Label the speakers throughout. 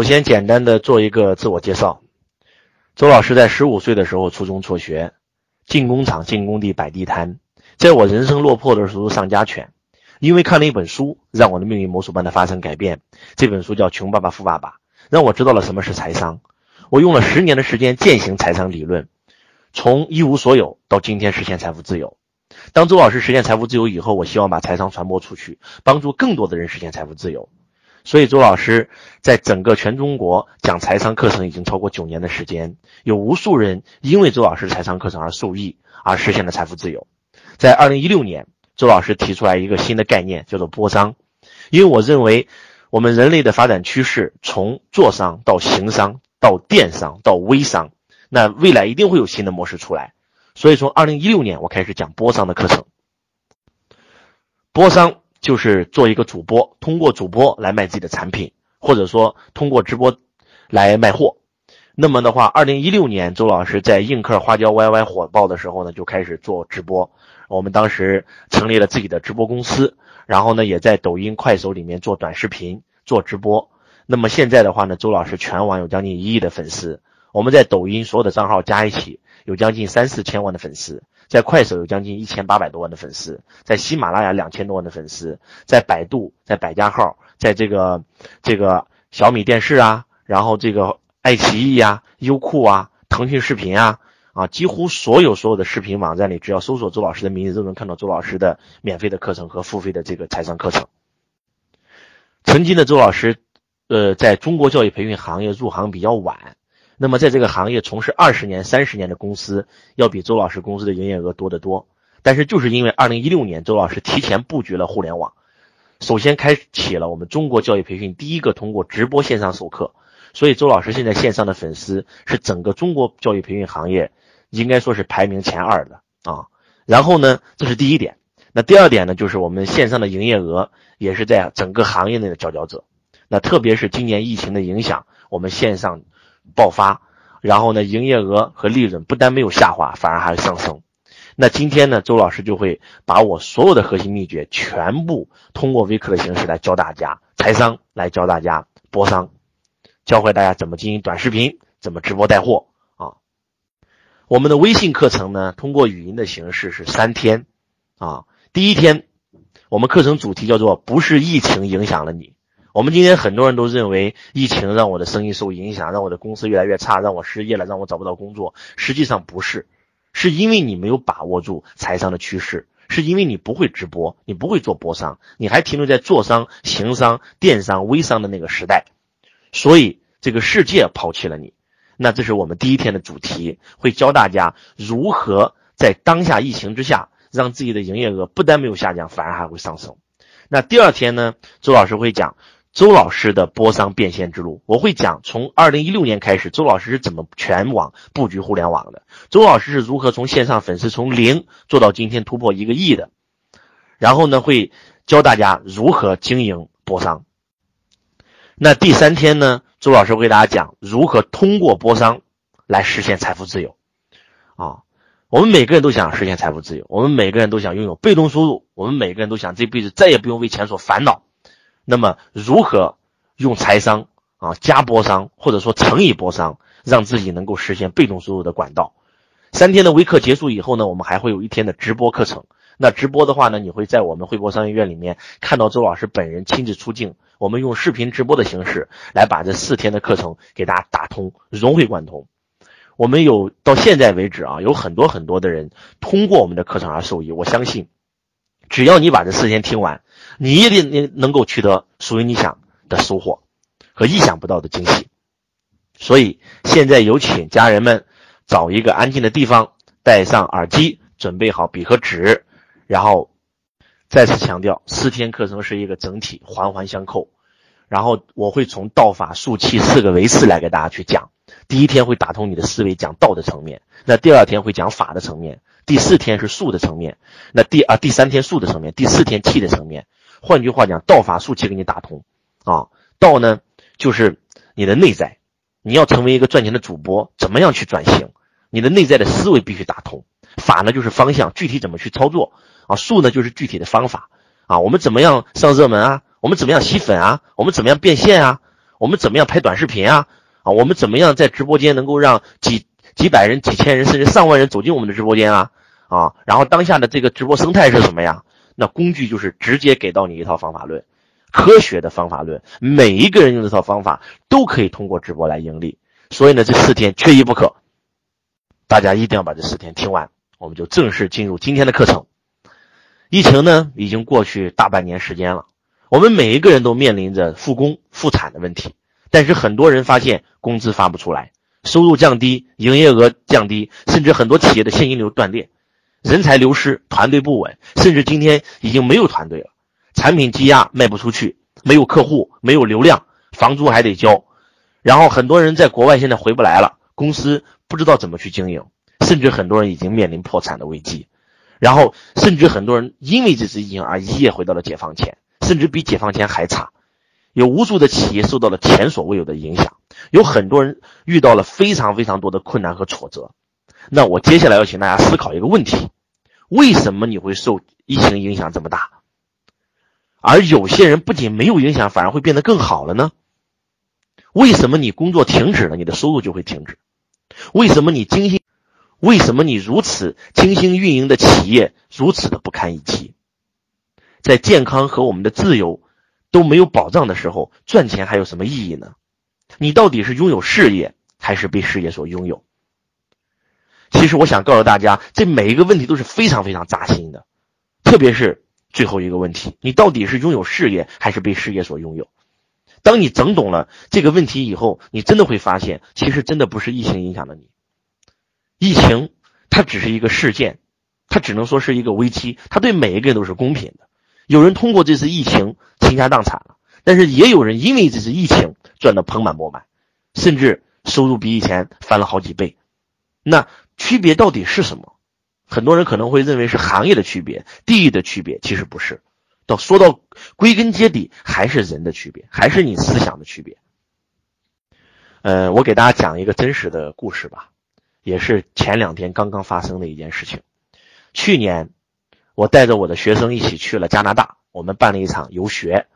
Speaker 1: 首先，简单的做一个自我介绍。周老师在十五岁的时候初中辍学，进工厂、进工地、摆地摊。在我人生落魄的时候上家犬，因为看了一本书，让我的命运魔术般的发生改变。这本书叫《穷爸爸富爸爸》，让我知道了什么是财商。我用了十年的时间践行财商理论，从一无所有到今天实现财富自由。当周老师实现财富自由以后，我希望把财商传播出去，帮助更多的人实现财富自由。所以，周老师在整个全中国讲财商课程已经超过九年的时间，有无数人因为周老师财商课程而受益，而实现了财富自由。在二零一六年，周老师提出来一个新的概念，叫做波商。因为我认为，我们人类的发展趋势从做商到行商到电商到微商，那未来一定会有新的模式出来。所以，从二零一六年我开始讲波商的课程。波商。就是做一个主播，通过主播来卖自己的产品，或者说通过直播来卖货。那么的话，二零一六年，周老师在映客花椒 YY 火爆的时候呢，就开始做直播。我们当时成立了自己的直播公司，然后呢，也在抖音、快手里面做短视频、做直播。那么现在的话呢，周老师全网有将近一亿的粉丝。我们在抖音所有的账号加一起，有将近三四千万的粉丝。在快手有将近一千八百多万的粉丝，在喜马拉雅两千多万的粉丝，在百度、在百家号、在这个这个小米电视啊，然后这个爱奇艺啊、优酷啊、腾讯视频啊啊，几乎所有所有的视频网站里，只要搜索周老师的名字，都能看到周老师的免费的课程和付费的这个财商课程。曾经的周老师，呃，在中国教育培训行业入行比较晚。那么，在这个行业从事二十年、三十年的公司，要比周老师公司的营业额多得多。但是，就是因为二零一六年周老师提前布局了互联网，首先开启了我们中国教育培训第一个通过直播线上授课，所以周老师现在线上的粉丝是整个中国教育培训行业应该说是排名前二的啊。然后呢，这是第一点。那第二点呢，就是我们线上的营业额也是在整个行业内的佼佼者。那特别是今年疫情的影响，我们线上。爆发，然后呢，营业额和利润不但没有下滑，反而还上升。那今天呢，周老师就会把我所有的核心秘诀全部通过微课的形式来教大家财商，来教大家播商，教会大家怎么经营短视频，怎么直播带货啊。我们的微信课程呢，通过语音的形式是三天啊。第一天，我们课程主题叫做“不是疫情影响了你”。我们今天很多人都认为疫情让我的生意受影响，让我的公司越来越差，让我失业了，让我找不到工作。实际上不是，是因为你没有把握住财商的趋势，是因为你不会直播，你不会做播商，你还停留在做商、行商、电商、微商的那个时代，所以这个世界抛弃了你。那这是我们第一天的主题，会教大家如何在当下疫情之下，让自己的营业额不但没有下降，反而还会上升。那第二天呢，周老师会讲。周老师的播商变现之路，我会讲从二零一六年开始，周老师是怎么全网布局互联网的，周老师是如何从线上粉丝从零做到今天突破一个亿的，然后呢，会教大家如何经营播商。那第三天呢，周老师会给大家讲如何通过播商来实现财富自由。啊，我们每个人都想实现财富自由，我们每个人都想拥有被动收入，我们每个人都想这辈子再也不用为钱所烦恼。那么，如何用财商啊加波商，或者说乘以波商，让自己能够实现被动收入的管道？三天的微课结束以后呢，我们还会有一天的直播课程。那直播的话呢，你会在我们汇博商学院里面看到周老师本人亲自出镜。我们用视频直播的形式来把这四天的课程给大家打通，融会贯通。我们有到现在为止啊，有很多很多的人通过我们的课程而受益。我相信，只要你把这四天听完。你一定能能够取得属于你想的收获和意想不到的惊喜，所以现在有请家人们找一个安静的地方，戴上耳机，准备好笔和纸，然后再次强调，四天课程是一个整体，环环相扣。然后我会从道法术器四个维次来给大家去讲。第一天会打通你的思维，讲道的层面；那第二天会讲法的层面；第四天是术的层面；那第啊第三天术的层面；第四天气的层面。换句话讲，道法术气给你打通，啊，道呢就是你的内在，你要成为一个赚钱的主播，怎么样去转型？你的内在的思维必须打通。法呢就是方向，具体怎么去操作？啊，术呢就是具体的方法。啊，我们怎么样上热门啊？我们怎么样吸粉啊？我们怎么样变现啊？我们怎么样拍短视频啊？啊，我们怎么样在直播间能够让几几百人、几千人甚至上万人走进我们的直播间啊？啊，然后当下的这个直播生态是什么呀？那工具就是直接给到你一套方法论，科学的方法论，每一个人用这套方法都可以通过直播来盈利。所以呢，这四天缺一不可，大家一定要把这四天听完。我们就正式进入今天的课程。疫情呢，已经过去大半年时间了，我们每一个人都面临着复工复产的问题，但是很多人发现工资发不出来，收入降低，营业额降低，甚至很多企业的现金流断裂。人才流失，团队不稳，甚至今天已经没有团队了。产品积压，卖不出去，没有客户，没有流量，房租还得交。然后很多人在国外现在回不来了，公司不知道怎么去经营，甚至很多人已经面临破产的危机。然后甚至很多人因为这次疫情而一夜回到了解放前，甚至比解放前还差。有无数的企业受到了前所未有的影响，有很多人遇到了非常非常多的困难和挫折。那我接下来要请大家思考一个问题：为什么你会受疫情影响这么大？而有些人不仅没有影响，反而会变得更好了呢？为什么你工作停止了，你的收入就会停止？为什么你精心，为什么你如此精心运营的企业如此的不堪一击？在健康和我们的自由都没有保障的时候，赚钱还有什么意义呢？你到底是拥有事业，还是被事业所拥有？其实我想告诉大家，这每一个问题都是非常非常扎心的，特别是最后一个问题：你到底是拥有事业还是被事业所拥有？当你整懂了这个问题以后，你真的会发现，其实真的不是疫情影响了你。疫情它只是一个事件，它只能说是一个危机，它对每一个人都是公平的。有人通过这次疫情倾家荡产了，但是也有人因为这次疫情赚得盆满钵满，甚至收入比以前翻了好几倍。那。区别到底是什么？很多人可能会认为是行业的区别、地域的区别，其实不是。到说到归根结底，还是人的区别，还是你思想的区别。呃，我给大家讲一个真实的故事吧，也是前两天刚刚发生的一件事情。去年，我带着我的学生一起去了加拿大，我们办了一场游学，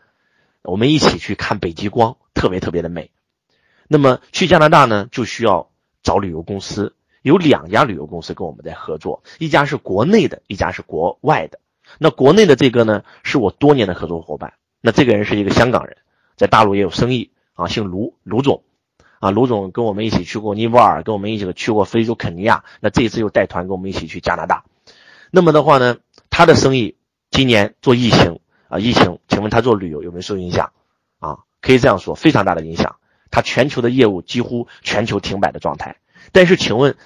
Speaker 1: 我们一起去看北极光，特别特别的美。那么去加拿大呢，就需要找旅游公司。有两家旅游公司跟我们在合作，一家是国内的，一家是国外的。那国内的这个呢，是我多年的合作伙伴。那这个人是一个香港人，在大陆也有生意啊，姓卢，卢总。啊，卢总跟我们一起去过尼泊尔，跟我们一起去过非洲肯尼亚。那这一次又带团跟我们一起去加拿大。那么的话呢，他的生意今年做疫情啊，疫情，请问他做旅游有没有受影响？啊，可以这样说，非常大的影响。他全球的业务几乎全球停摆的状态。但是请问。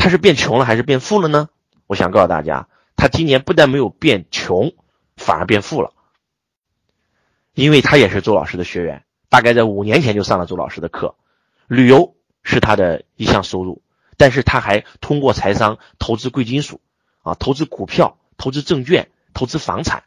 Speaker 1: 他是变穷了还是变富了呢？我想告诉大家，他今年不但没有变穷，反而变富了。因为他也是周老师的学员，大概在五年前就上了周老师的课。旅游是他的一项收入，但是他还通过财商投资贵金属，啊，投资股票、投资证券、投资房产。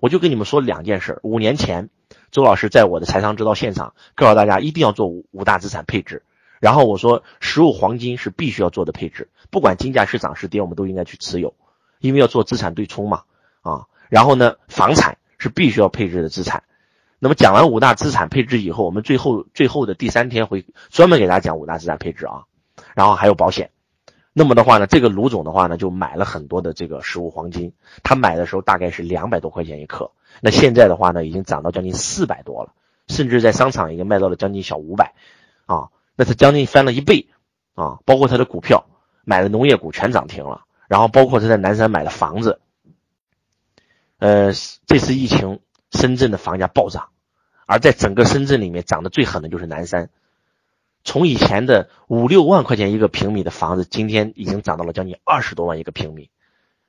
Speaker 1: 我就跟你们说两件事：五年前，周老师在我的财商指导现场告诉大家，一定要做五五大资产配置。然后我说，实物黄金是必须要做的配置，不管金价是涨是跌，我们都应该去持有，因为要做资产对冲嘛，啊，然后呢，房产是必须要配置的资产。那么讲完五大资产配置以后，我们最后最后的第三天会专门给大家讲五大资产配置啊，然后还有保险。那么的话呢，这个卢总的话呢，就买了很多的这个实物黄金，他买的时候大概是两百多块钱一克，那现在的话呢，已经涨到将近四百多了，甚至在商场已经卖到了将近小五百，啊。那是将近翻了一倍，啊，包括他的股票买的农业股全涨停了，然后包括他在南山买的房子，呃，这次疫情，深圳的房价暴涨，而在整个深圳里面涨得最狠的就是南山，从以前的五六万块钱一个平米的房子，今天已经涨到了将近二十多万一个平米，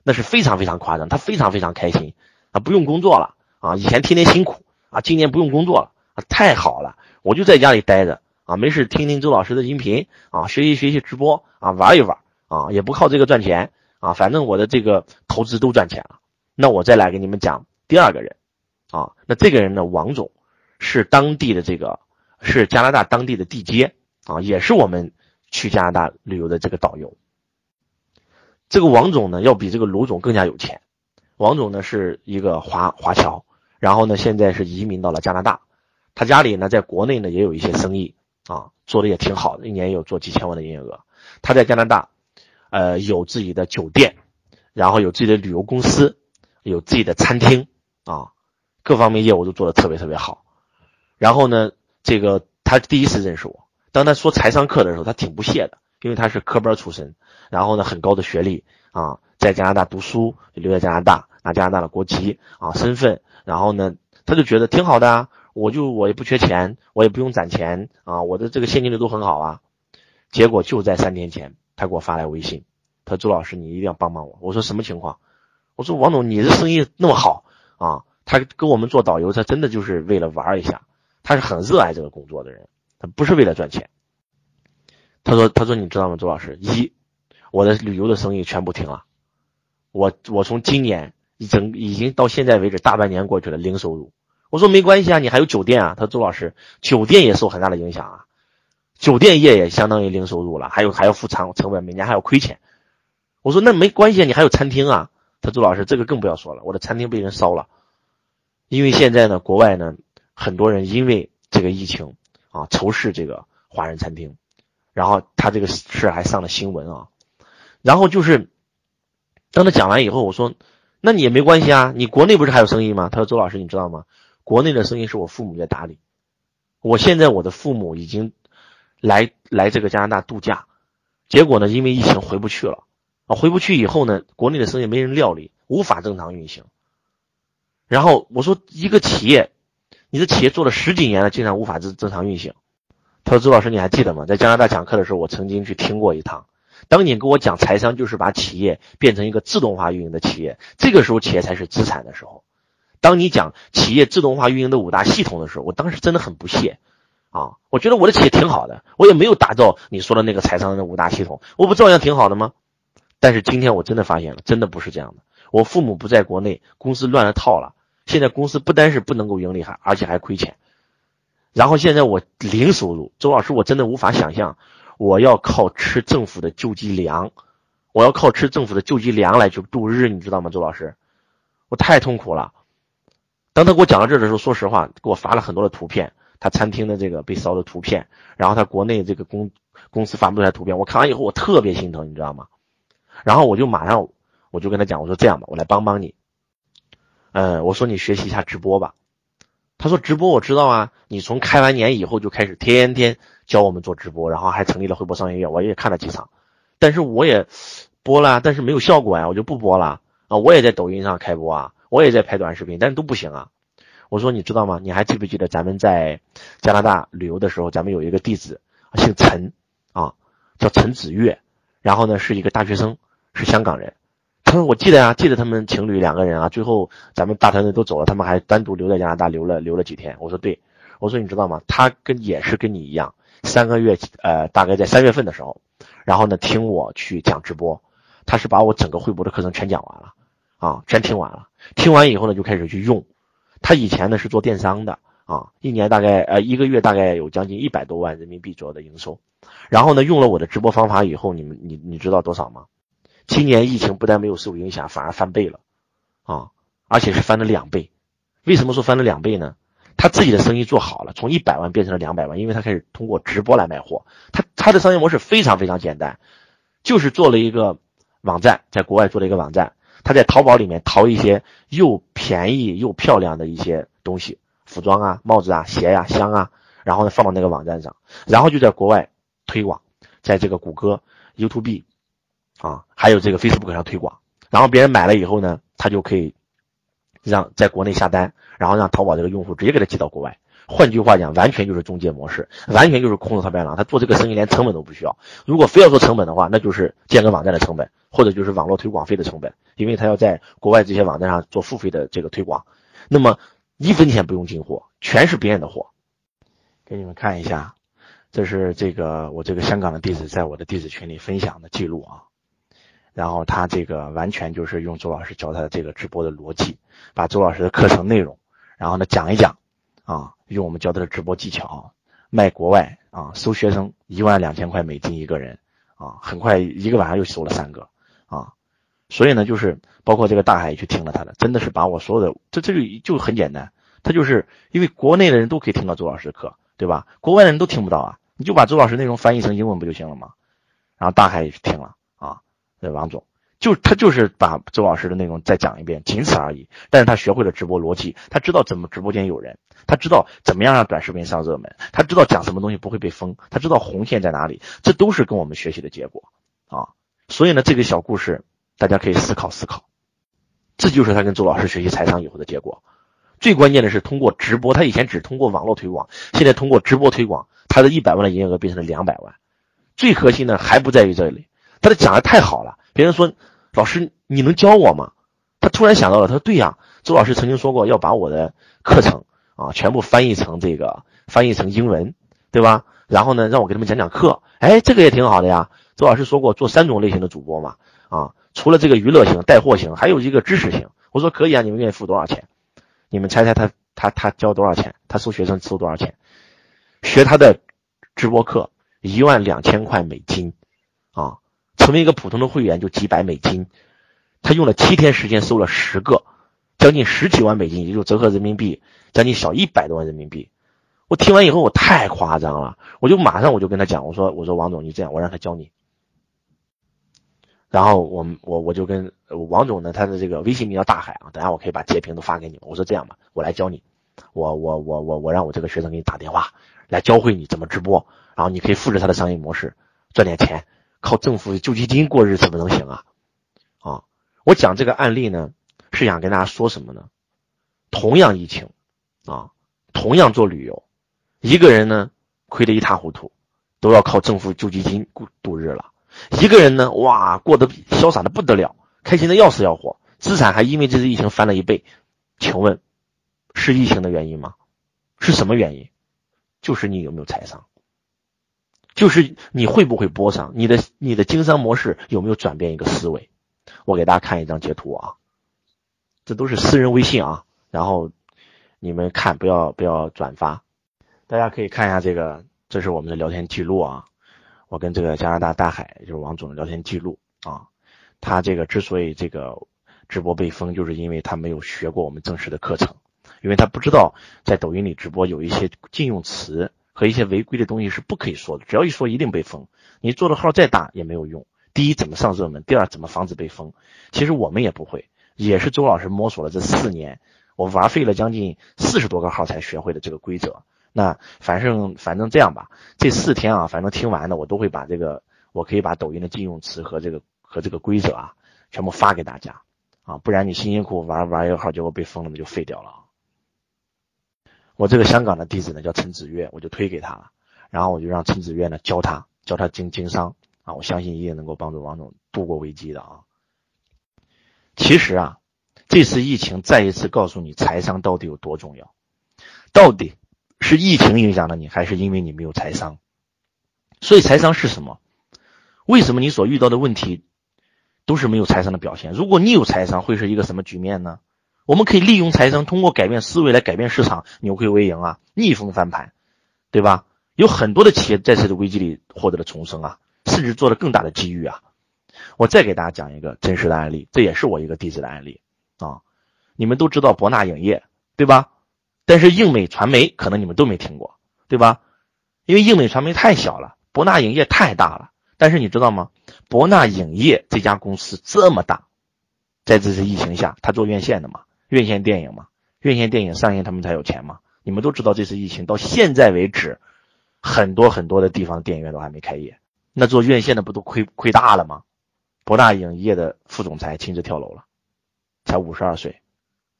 Speaker 1: 那是非常非常夸张，他非常非常开心啊，不用工作了啊，以前天天辛苦啊，今年不用工作了啊，太好了，我就在家里待着。啊，没事听听周老师的音频啊，学习学习直播啊，玩一玩啊，也不靠这个赚钱啊，反正我的这个投资都赚钱了。那我再来给你们讲第二个人啊，那这个人呢，王总是当地的这个是加拿大当地的地接啊，也是我们去加拿大旅游的这个导游。这个王总呢，要比这个卢总更加有钱。王总呢是一个华华侨，然后呢现在是移民到了加拿大。他家里呢在国内呢也有一些生意啊，做的也挺好的，一年有做几千万的营业额。他在加拿大，呃，有自己的酒店，然后有自己的旅游公司，有自己的餐厅啊，各方面业务都做得特别特别好。然后呢，这个他第一次认识我，当他说财商课的时候，他挺不屑的，因为他是科班出身，然后呢很高的学历啊，在加拿大读书，留在加拿大，拿加拿大的国籍啊身份，然后呢他就觉得挺好的啊，我就我也不缺钱，我也不用攒钱啊，我的这个现金流都很好啊。结果就在三天前，他给我发来微信，他说：“周老师，你一定要帮帮我。”我说：“什么情况？”我说：“王总，你的生意那么好啊，他跟我们做导游，他真的就是为了玩一下。”他是很热爱这个工作的人，他不是为了赚钱。他说：“他说你知道吗，周老师，一，我的旅游的生意全部停了，我我从今年一整已经到现在为止大半年过去了，零收入。”我说：“没关系啊，你还有酒店啊。”他说：“周老师，酒店也受很大的影响啊，酒店业也相当于零收入了，还有还要付成成本，每年还要亏钱。”我说：“那没关系啊，你还有餐厅啊。”他说：“周老师，这个更不要说了，我的餐厅被人烧了，因为现在呢，国外呢。”很多人因为这个疫情啊，仇视这个华人餐厅，然后他这个事还上了新闻啊。然后就是当他讲完以后，我说：“那你也没关系啊，你国内不是还有生意吗？”他说：“周老师，你知道吗？国内的生意是我父母在打理。我现在我的父母已经来来这个加拿大度假，结果呢，因为疫情回不去了啊，回不去以后呢，国内的生意没人料理，无法正常运行。然后我说，一个企业。”你的企业做了十几年了，竟然无法正正常运行。他说：“周老师，你还记得吗？在加拿大讲课的时候，我曾经去听过一堂。当你跟我讲财商，就是把企业变成一个自动化运营的企业，这个时候企业才是资产的时候。当你讲企业自动化运营的五大系统的时候，我当时真的很不屑啊！我觉得我的企业挺好的，我也没有打造你说的那个财商的五大系统，我不照样挺好的吗？但是今天我真的发现了，真的不是这样的。我父母不在国内，公司乱了套了。”现在公司不单是不能够盈利，还而且还亏钱。然后现在我零收入，周老师，我真的无法想象，我要靠吃政府的救济粮，我要靠吃政府的救济粮来去度日，你知道吗？周老师，我太痛苦了。当他给我讲到这的时候，说实话，给我发了很多的图片，他餐厅的这个被烧的图片，然后他国内这个公公司发布出来图片，我看完以后我特别心疼，你知道吗？然后我就马上我就跟他讲，我说这样吧，我来帮帮你。嗯，我说你学习一下直播吧。他说直播我知道啊，你从开完年以后就开始天天教我们做直播，然后还成立了汇博商业院，我也看了几场，但是我也播了，但是没有效果呀，我就不播了啊。我也在抖音上开播啊，我也在拍短视频，但是都不行啊。我说你知道吗？你还记不记得咱们在加拿大旅游的时候，咱们有一个弟子姓陈啊，叫陈子月，然后呢是一个大学生，是香港人。他说：“我记得呀，记得他们情侣两个人啊，最后咱们大团队都走了，他们还单独留在加拿大留了留了几天。”我说：“对，我说你知道吗？他跟也是跟你一样，三个月，呃，大概在三月份的时候，然后呢听我去讲直播，他是把我整个惠博的课程全讲完了，啊，全听完了。听完以后呢，就开始去用。他以前呢是做电商的啊，一年大概呃一个月大概有将近一百多万人民币左右的营收。然后呢用了我的直播方法以后，你们你你知道多少吗？”今年疫情不但没有受影响，反而翻倍了，啊，而且是翻了两倍。为什么说翻了两倍呢？他自己的生意做好了，从一百万变成了两百万，因为他开始通过直播来卖货。他他的商业模式非常非常简单，就是做了一个网站，在国外做了一个网站。他在淘宝里面淘一些又便宜又漂亮的一些东西，服装啊、帽子啊、鞋呀、箱啊，然后呢放到那个网站上，然后就在国外推广，在这个谷歌、YouTube。啊，还有这个 Facebook 上推广，然后别人买了以后呢，他就可以让在国内下单，然后让淘宝这个用户直接给他寄到国外。换句话讲，完全就是中介模式，完全就是空手套白狼。他做这个生意连成本都不需要。如果非要做成本的话，那就是建个网站的成本，或者就是网络推广费的成本，因为他要在国外这些网站上做付费的这个推广。那么一分钱不用进货，全是别人的货。给你们看一下，这是这个我这个香港的弟子在我的弟子群里分享的记录啊。然后他这个完全就是用周老师教他的这个直播的逻辑，把周老师的课程内容，然后呢讲一讲，啊，用我们教他的直播技巧卖国外啊，收学生一万两千块美金一个人啊，很快一个晚上又收了三个啊，所以呢就是包括这个大海也去听了他的，真的是把我所有的这这个就很简单他就是因为国内的人都可以听到周老师的课，对吧？国外的人都听不到啊，你就把周老师内容翻译成英文不就行了吗？然后大海也去听了啊，这王总就他就是把周老师的内容再讲一遍，仅此而已。但是他学会了直播逻辑，他知道怎么直播间有人，他知道怎么样让短视频上热门，他知道讲什么东西不会被封，他知道红线在哪里，这都是跟我们学习的结果啊。所以呢，这个小故事大家可以思考思考，这就是他跟周老师学习财商以后的结果。最关键的是通过直播，他以前只通过网络推广，现在通过直播推广，他的一百万的营业额变成了两百万。最核心的还不在于这里，他的讲的太好了。别人说老师你能教我吗？他突然想到了，他说对呀，周老师曾经说过要把我的课程啊全部翻译成这个翻译成英文，对吧？然后呢让我给他们讲讲课，哎，这个也挺好的呀。周老师说过做三种类型的主播嘛，啊，除了这个娱乐型、带货型，还有一个知识型。我说可以啊，你们愿意付多少钱？你们猜猜他他他交多少钱？他收学生收多少钱？学他的直播课一万两千块美金，啊，成为一个普通的会员就几百美金。他用了七天时间收了十个，将近十几万美金，也就折合人民币将近小一百多万人民币。我听完以后我太夸张了，我就马上我就跟他讲，我说我说王总你这样，我让他教你。然后我我我就跟王总呢，他的这个微信名叫大海啊，等下我可以把截屏都发给你。我说这样吧，我来教你，我我我我我让我这个学生给你打电话来教会你怎么直播，然后你可以复制他的商业模式赚点钱，靠政府救济金过日子不能行啊！啊，我讲这个案例呢，是想跟大家说什么呢？同样疫情啊，同样做旅游，一个人呢亏得一塌糊涂，都要靠政府救济金过度日了。一个人呢，哇，过得潇洒的不得了，开心的要死要活，资产还因为这次疫情翻了一倍。请问，是疫情的原因吗？是什么原因？就是你有没有财商，就是你会不会播商，你的你的经商模式有没有转变一个思维？我给大家看一张截图啊，这都是私人微信啊，然后你们看不要不要转发，大家可以看一下这个，这是我们的聊天记录啊。我跟这个加拿大大海就是王总的聊天记录啊，他这个之所以这个直播被封，就是因为他没有学过我们正式的课程，因为他不知道在抖音里直播有一些禁用词和一些违规的东西是不可以说的，只要一说一定被封。你做的号再大也没有用。第一，怎么上热门？第二，怎么防止被封？其实我们也不会，也是周老师摸索了这四年，我玩废了将近四十多个号才学会的这个规则。那反正反正这样吧，这四天啊，反正听完了，我都会把这个，我可以把抖音的禁用词和这个和这个规则啊，全部发给大家啊，不然你辛辛苦苦玩玩一个号，结果被封了，那就废掉了。我这个香港的弟子呢叫陈子月，我就推给他了，然后我就让陈子月呢教他教他经经商啊，我相信一定能够帮助王总度过危机的啊。其实啊，这次疫情再一次告诉你财商到底有多重要，到底。是疫情影响了你，还是因为你没有财商？所以财商是什么？为什么你所遇到的问题都是没有财商的表现？如果你有财商，会是一个什么局面呢？我们可以利用财商，通过改变思维来改变市场，扭亏为盈啊，逆风翻盘，对吧？有很多的企业在这次危机里获得了重生啊，甚至做了更大的机遇啊。我再给大家讲一个真实的案例，这也是我一个弟子的案例啊。你们都知道博纳影业，对吧？但是映美传媒可能你们都没听过，对吧？因为映美传媒太小了，博纳影业太大了。但是你知道吗？博纳影业这家公司这么大，在这次疫情下，他做院线的嘛，院线电影嘛，院线电影上映他们才有钱嘛。你们都知道这次疫情到现在为止，很多很多的地方电影院都还没开业，那做院线的不都亏亏大了吗？博纳影业的副总裁亲自跳楼了，才五十二岁，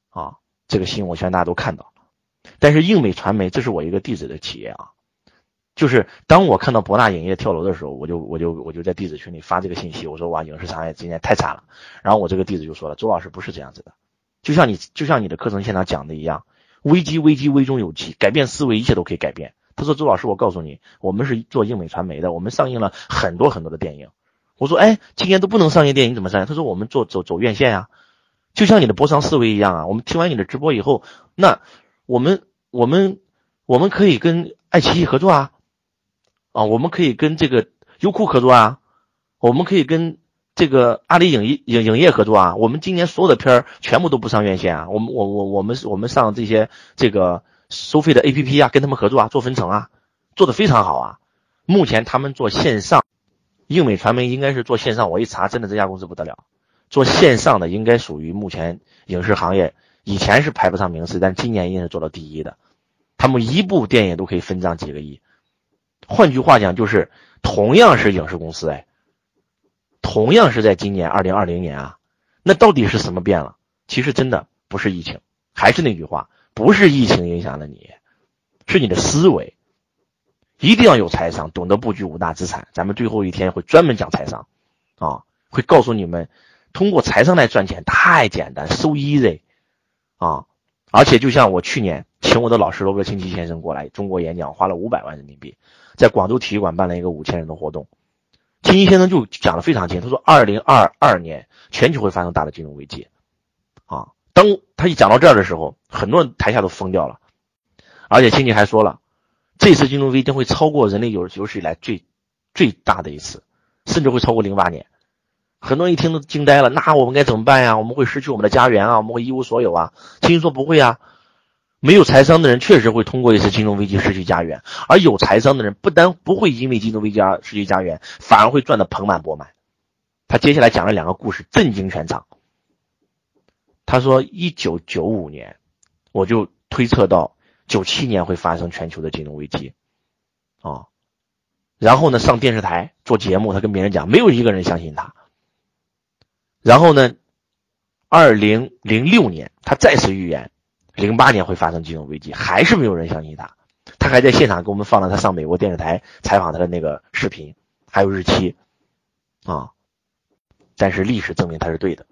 Speaker 1: 啊，这个新闻我相信大家都看到了。但是映美传媒，这是我一个弟子的企业啊，就是当我看到博纳影业跳楼的时候，我就我就我就在弟子群里发这个信息，我说哇，影视产业今年太惨了。然后我这个弟子就说了，周老师不是这样子的，就像你就像你的课程现场讲的一样，危机危机危中有机，改变思维，一切都可以改变。他说周老师，我告诉你，我们是做映美传媒的，我们上映了很多很多的电影。我说哎，今年都不能上映电影，怎么上映？他说我们做走走院线啊，就像你的博商思维一样啊。我们听完你的直播以后，那。我们我们我们可以跟爱奇艺合作啊，啊，我们可以跟这个优酷合作啊，我们可以跟这个阿里影业影影业合作啊，我们今年所有的片儿全部都不上院线啊，我们我我我们我们上这些这个收费的 A P P 啊，跟他们合作啊，做分成啊，做的非常好啊。目前他们做线上，映美传媒应该是做线上，我一查，真的这家公司不得了，做线上的应该属于目前影视行业以前是排不上名次，但今年应该是做到第一的。他们一部电影都可以分账几个亿，换句话讲，就是同样是影视公司，哎。同样是在今年二零二零年啊，那到底是什么变了？其实真的不是疫情，还是那句话，不是疫情影响了你，是你的思维。一定要有财商，懂得布局五大资产。咱们最后一天会专门讲财商，啊，会告诉你们通过财商来赚钱太简单，so easy，啊，而且就像我去年请我的老师罗伯清奇先生过来中国演讲，花了五百万人民币，在广州体育馆办了一个五千人的活动。清一先生就讲的非常清，他说，二零二二年全球会发生大的金融危机，啊，当他一讲到这儿的时候，很多人台下都疯掉了，而且清晰还说了，这次金融危机会超过人类有有史以来最最大的一次，甚至会超过零八年，很多人一听都惊呆了，那我们该怎么办呀？我们会失去我们的家园啊，我们会一无所有啊？清晰说不会啊。没有财商的人确实会通过一次金融危机失去家园，而有财商的人不但不会因为金融危机而失去家园，反而会赚得盆满钵满。他接下来讲了两个故事，震惊全场。他说，一九九五年，我就推测到九七年会发生全球的金融危机，啊，然后呢，上电视台做节目，他跟别人讲，没有一个人相信他。然后呢，二零零六年，他再次预言。零八年会发生金融危机，还是没有人相信他。他还在现场给我们放了他上美国电视台采访他的那个视频，还有日期啊。但是历史证明他是对的，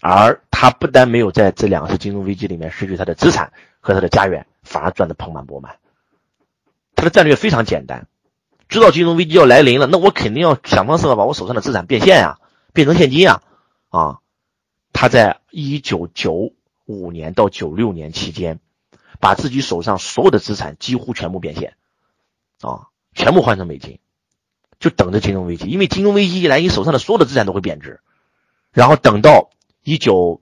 Speaker 1: 而他不但没有在这两次金融危机里面失去他的资产和他的家园，反而赚得盆满钵满。他的战略非常简单，知道金融危机要来临了，那我肯定要想方设法把我手上的资产变现呀，变成现金啊啊。他在一九九。五年到九六年期间，把自己手上所有的资产几乎全部变现，啊，全部换成美金，就等着金融危机。因为金融危机一来，你手上的所有的资产都会贬值。然后等到一九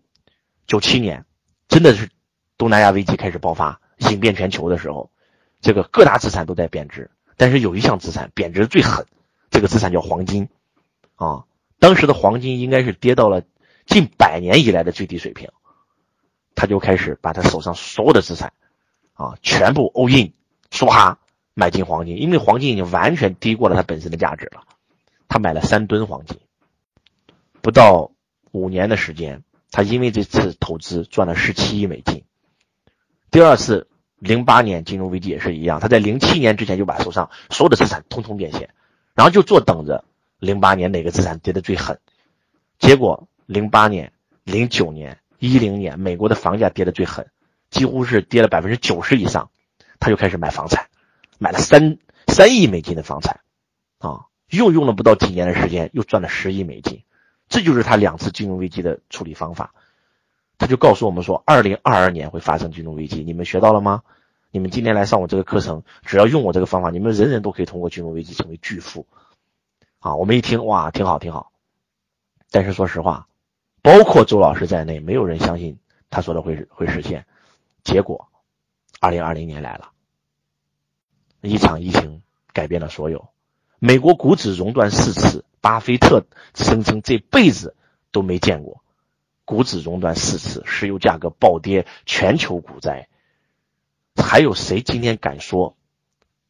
Speaker 1: 九七年，真的是东南亚危机开始爆发，引遍全球的时候，这个各大资产都在贬值，但是有一项资产贬值最狠，这个资产叫黄金，啊，当时的黄金应该是跌到了近百年以来的最低水平。他就开始把他手上所有的资产，啊，全部 all in，梭哈买进黄金，因为黄金已经完全低过了它本身的价值了。他买了三吨黄金，不到五年的时间，他因为这次投资赚了十七亿美金。第二次零八年金融危机也是一样，他在零七年之前就把手上所有的资产通通变现，然后就坐等着零八年哪个资产跌得最狠。结果零八年、零九年。一零年，美国的房价跌得最狠，几乎是跌了百分之九十以上，他就开始买房产，买了三三亿美金的房产，啊，又用了不到几年的时间，又赚了十亿美金，这就是他两次金融危机的处理方法。他就告诉我们说，二零二二年会发生金融危机，你们学到了吗？你们今天来上我这个课程，只要用我这个方法，你们人人都可以通过金融危机成为巨富。啊，我们一听，哇，挺好，挺好。但是说实话。包括周老师在内，没有人相信他说的会会实现。结果，二零二零年来了，一场疫情改变了所有。美国股指熔断四次，巴菲特声称这辈子都没见过股指熔断四次，石油价格暴跌，全球股灾。还有谁今天敢说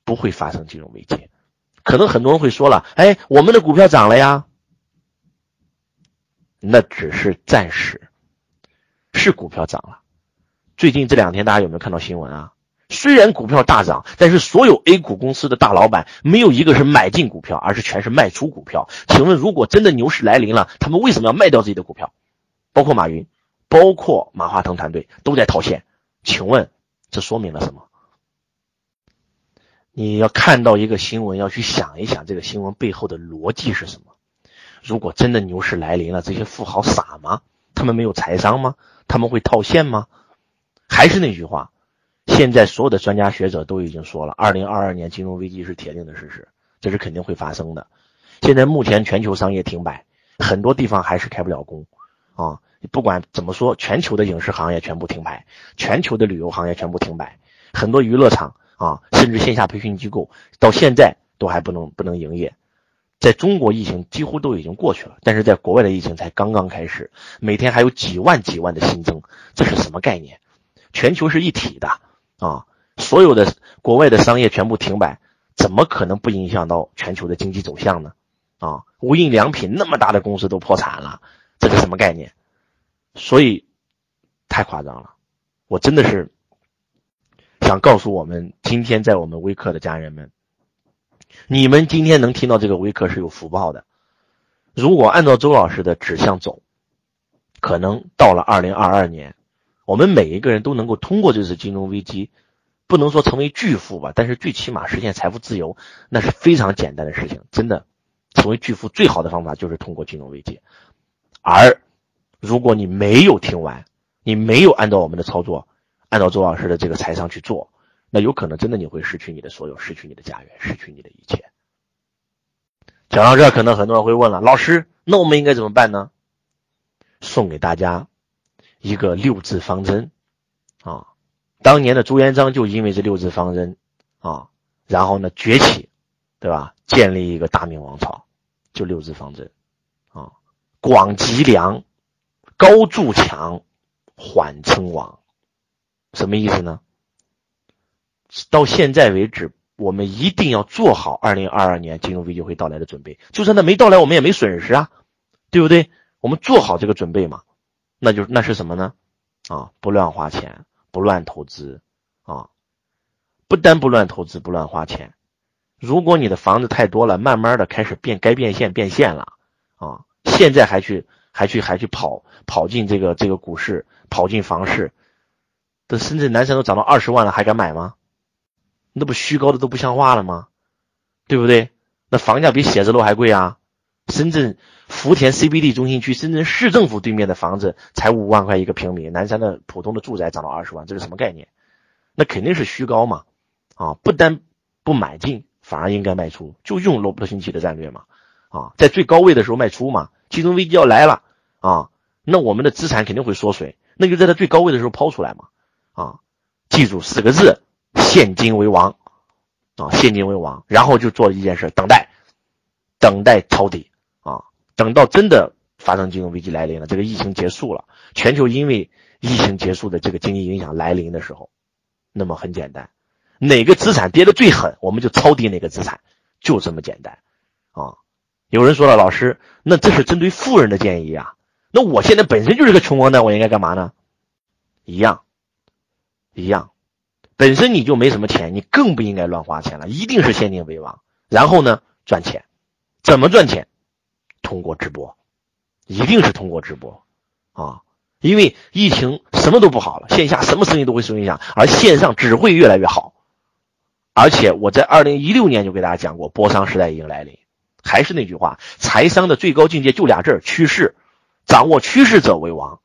Speaker 1: 不会发生金融危机？可能很多人会说了：“哎，我们的股票涨了呀。”那只是暂时，是股票涨了。最近这两天，大家有没有看到新闻啊？虽然股票大涨，但是所有 A 股公司的大老板没有一个是买进股票，而是全是卖出股票。请问，如果真的牛市来临了，他们为什么要卖掉自己的股票？包括马云，包括马化腾团队都在套现。请问，这说明了什么？你要看到一个新闻，要去想一想这个新闻背后的逻辑是什么。如果真的牛市来临了，这些富豪傻吗？他们没有财商吗？他们会套现吗？还是那句话，现在所有的专家学者都已经说了，二零二二年金融危机是铁定的事实，这是肯定会发生的。现在目前全球商业停摆，很多地方还是开不了工啊。不管怎么说，全球的影视行业全部停摆，全球的旅游行业全部停摆，很多娱乐场啊，甚至线下培训机构到现在都还不能不能营业。在中国疫情几乎都已经过去了，但是在国外的疫情才刚刚开始，每天还有几万几万的新增，这是什么概念？全球是一体的啊，所有的国外的商业全部停摆，怎么可能不影响到全球的经济走向呢？啊，无印良品那么大的公司都破产了，这是什么概念？所以太夸张了，我真的是想告诉我们今天在我们微课的家人们。你们今天能听到这个微课是有福报的。如果按照周老师的指向走，可能到了二零二二年，我们每一个人都能够通过这次金融危机，不能说成为巨富吧，但是最起码实现财富自由，那是非常简单的事情。真的，成为巨富最好的方法就是通过金融危机。而如果你没有听完，你没有按照我们的操作，按照周老师的这个财商去做。那有可能真的你会失去你的所有，失去你的家园，失去你的一切。讲到这，可能很多人会问了，老师，那我们应该怎么办呢？送给大家一个六字方针啊！当年的朱元璋就因为这六字方针啊，然后呢崛起，对吧？建立一个大明王朝，就六字方针啊：广积粮，高筑墙，缓称王。什么意思呢？到现在为止，我们一定要做好二零二二年金融危机会到来的准备。就算它没到来，我们也没损失啊，对不对？我们做好这个准备嘛，那就那是什么呢？啊，不乱花钱，不乱投资啊，不单不乱投资，不乱花钱。如果你的房子太多了，慢慢的开始变该变现变现了啊，现在还去还去还去跑跑进这个这个股市，跑进房市，等深圳南山都涨到二十万了，还敢买吗？那不虚高的都不像话了吗？对不对？那房价比写字楼还贵啊！深圳福田 CBD 中心区，深圳市政府对面的房子才五万块一个平米，南山的普通的住宅涨到二十万，这是什么概念？那肯定是虚高嘛！啊，不单不买进，反而应该卖出，就用罗伯特清崎的战略嘛！啊，在最高位的时候卖出嘛，金融危机要来了啊，那我们的资产肯定会缩水，那就在它最高位的时候抛出来嘛！啊，记住四个字。现金为王，啊，现金为王，然后就做一件事，等待，等待抄底，啊，等到真的发生金融危机来临了，这个疫情结束了，全球因为疫情结束的这个经济影响来临的时候，那么很简单，哪个资产跌的最狠，我们就抄底哪个资产，就这么简单，啊，有人说了，老师，那这是针对富人的建议啊，那我现在本身就是个穷光蛋，我应该干嘛呢？一样，一样。本身你就没什么钱，你更不应该乱花钱了，一定是现金为王。然后呢，赚钱，怎么赚钱？通过直播，一定是通过直播啊！因为疫情什么都不好了，线下什么生意都会受影响，而线上只会越来越好。而且我在二零一六年就给大家讲过，波商时代已经来临。还是那句话，财商的最高境界就俩字儿：趋势。掌握趋势者为王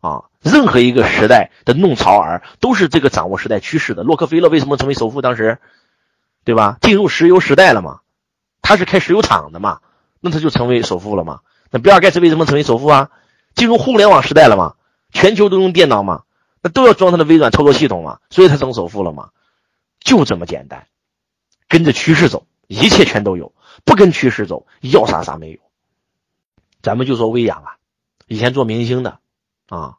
Speaker 1: 啊！任何一个时代的弄潮儿都是这个掌握时代趋势的。洛克菲勒为什么成为首富？当时，对吧？进入石油时代了嘛？他是开石油厂的嘛？那他就成为首富了嘛？那比尔盖茨为什么成为首富啊？进入互联网时代了嘛？全球都用电脑嘛？那都要装他的微软操作系统嘛？所以他成首富了嘛？就这么简单，跟着趋势走，一切全都有；不跟趋势走，要啥啥没有。咱们就说微养啊，以前做明星的啊。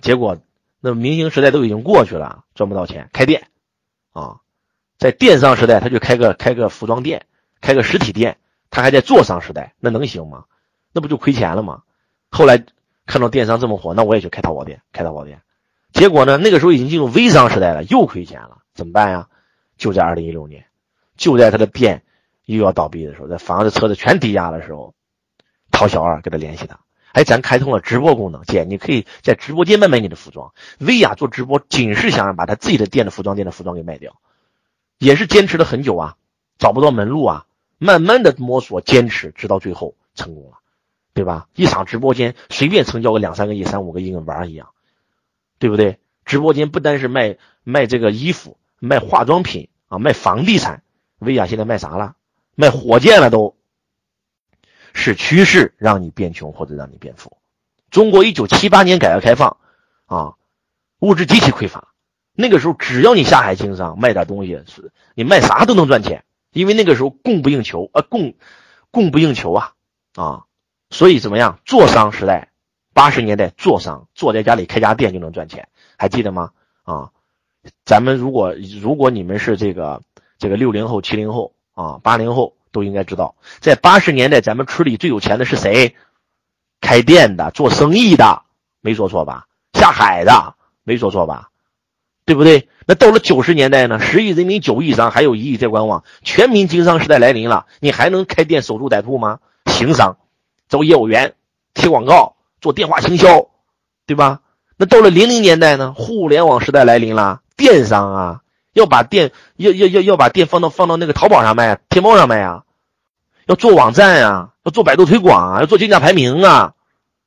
Speaker 1: 结果，那明星时代都已经过去了，赚不到钱，开店，啊，在电商时代他就开个开个服装店，开个实体店，他还在做商时代，那能行吗？那不就亏钱了吗？后来看到电商这么火，那我也去开淘宝店，开淘宝店，结果呢，那个时候已经进入微商时代了，又亏钱了，怎么办呀？就在二零一六年，就在他的店又要倒闭的时候，在房子、车子全抵押的时候，淘小二给他联系他。哎，咱开通了直播功能，姐，你可以在直播间卖卖你的服装。薇娅做直播，仅是想把她自己的店的服装店的服装给卖掉，也是坚持了很久啊，找不到门路啊，慢慢的摸索坚持，直到最后成功了，对吧？一场直播间随便成交个两三个亿、三五个亿跟玩一样，对不对？直播间不单是卖卖这个衣服、卖化妆品啊，卖房地产，薇娅现在卖啥了？卖火箭了都。是趋势让你变穷或者让你变富。中国一九七八年改革开放啊，物质极其匮乏，那个时候只要你下海经商，卖点东西是，你卖啥都能赚钱，因为那个时候供不应求啊，供供不应求啊啊，所以怎么样？做商时代，八十年代做商，坐在家里开家店就能赚钱，还记得吗？啊，咱们如果如果你们是这个这个六零后、七零后啊、八零后。都应该知道，在八十年代，咱们村里最有钱的是谁？开店的、做生意的，没说错吧？下海的，没说错吧？对不对？那到了九十年代呢？十亿人民九亿商，还有一亿在观望，全民经商时代来临了，你还能开店守株待兔吗？行商，招业务员，贴广告，做电话营销，对吧？那到了零零年代呢？互联网时代来临了，电商啊。要把店要要要要把店放到放到那个淘宝上卖，天猫上卖啊，要做网站啊，要做百度推广啊，要做竞价排名啊，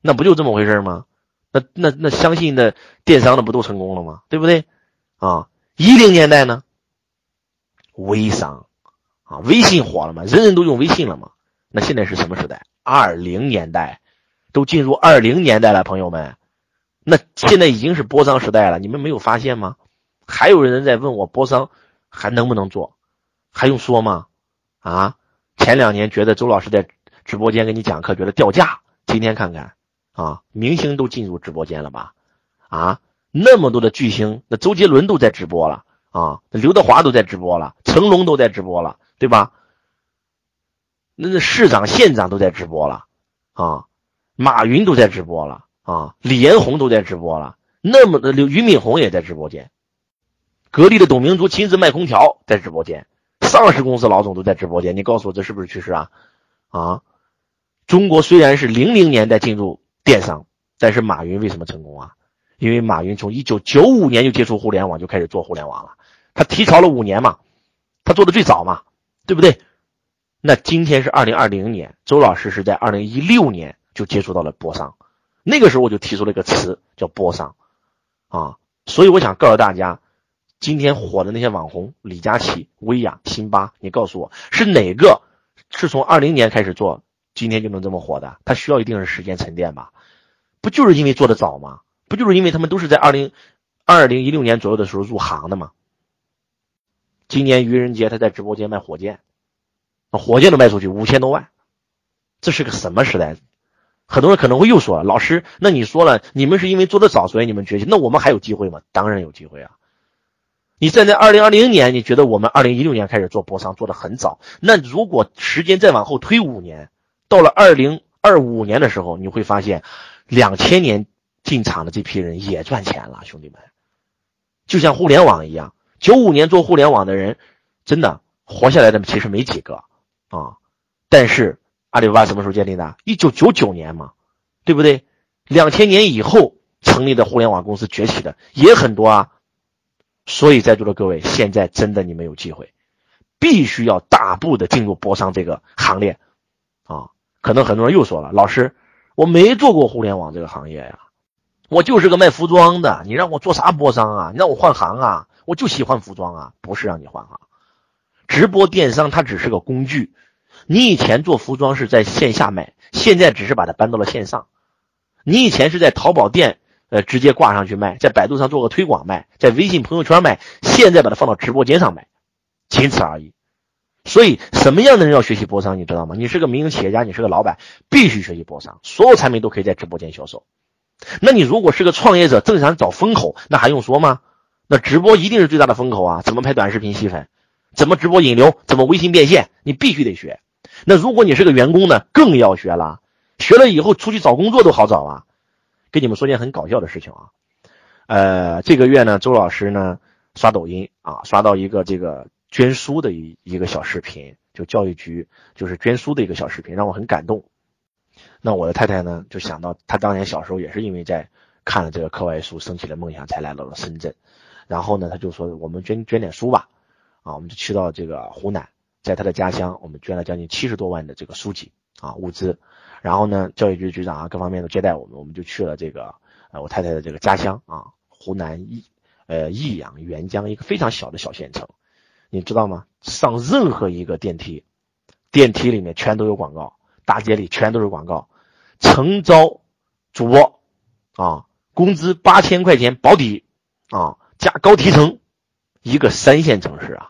Speaker 1: 那不就这么回事吗？那那那相信的电商的不都成功了吗？对不对？啊，一零年代呢，微商啊，微信火了嘛，人人都用微信了嘛。那现在是什么时代？二零年代，都进入二零年代了，朋友们，那现在已经是波商时代了，你们没有发现吗？还有人在问我播商还能不能做，还用说吗？啊，前两年觉得周老师在直播间给你讲课觉得掉价，今天看看。啊，明星都进入直播间了吧？啊，那么多的巨星，那周杰伦都在直播了。啊，刘德华都在直播了，成龙都在直播了，对吧？那那市长、县长都在直播了。啊，马云都在直播了。啊，李彦宏都在直播了，那么的刘俞敏洪也在直播间。格力的董明珠亲自卖空调在直播间，上市公司老总都在直播间，你告诉我这是不是趋势啊？啊，中国虽然是零零年代进入电商，但是马云为什么成功啊？因为马云从一九九五年就接触互联网，就开始做互联网了，他提潮了五年嘛，他做的最早嘛，对不对？那今天是二零二零年，周老师是在二零一六年就接触到了波商，那个时候我就提出了一个词叫波商，啊，所以我想告诉大家。今天火的那些网红，李佳琦、薇娅、辛巴，你告诉我是哪个是从二零年开始做，今天就能这么火的？他需要一定是时间沉淀吧？不就是因为做的早吗？不就是因为他们都是在二零二零一六年左右的时候入行的吗？今年愚人节他在直播间卖火箭，火箭都卖出去五千多万，这是个什么时代？很多人可能会又说了，老师，那你说了，你们是因为做的早，所以你们崛起，那我们还有机会吗？当然有机会啊！你站在二零二零年，你觉得我们二零一六年开始做博商做的很早？那如果时间再往后推五年，到了二零二五年的时候，你会发现，两千年进场的这批人也赚钱了，兄弟们，就像互联网一样，九五年做互联网的人，真的活下来的其实没几个啊。但是阿里巴巴什么时候建立的？一九九九年嘛，对不对？两千年以后成立的互联网公司崛起的也很多啊。所以，在座的各位，现在真的你们有机会，必须要大步的进入博商这个行列啊！可能很多人又说了，老师，我没做过互联网这个行业呀，我就是个卖服装的，你让我做啥博商啊？你让我换行啊？我就喜欢服装啊，不是让你换行。直播电商它只是个工具，你以前做服装是在线下卖，现在只是把它搬到了线上。你以前是在淘宝店。呃，直接挂上去卖，在百度上做个推广卖，在微信朋友圈卖，现在把它放到直播间上卖，仅此而已。所以，什么样的人要学习播商，你知道吗？你是个民营企业家，你是个老板，必须学习播商，所有产品都可以在直播间销售。那你如果是个创业者，正想找风口，那还用说吗？那直播一定是最大的风口啊！怎么拍短视频吸粉？怎么直播引流？怎么微信变现？你必须得学。那如果你是个员工呢，更要学了。学了以后出去找工作都好找啊。跟你们说件很搞笑的事情啊，呃，这个月呢，周老师呢刷抖音啊，刷到一个这个捐书的一一个小视频，就教育局就是捐书的一个小视频，让我很感动。那我的太太呢，就想到她当年小时候也是因为在看了这个课外书，升起了梦想，才来到了深圳。然后呢，他就说我们捐捐点书吧，啊，我们就去到这个湖南，在他的家乡，我们捐了将近七十多万的这个书籍啊物资。然后呢，教育局局长啊，各方面都接待我们，我们就去了这个呃我太太的这个家乡啊，湖南益呃益阳沅江一个非常小的小县城，你知道吗？上任何一个电梯，电梯里面全都有广告，大街里全都是广告，诚招主播啊，工资八千块钱保底啊，加高提成，一个三线城市啊。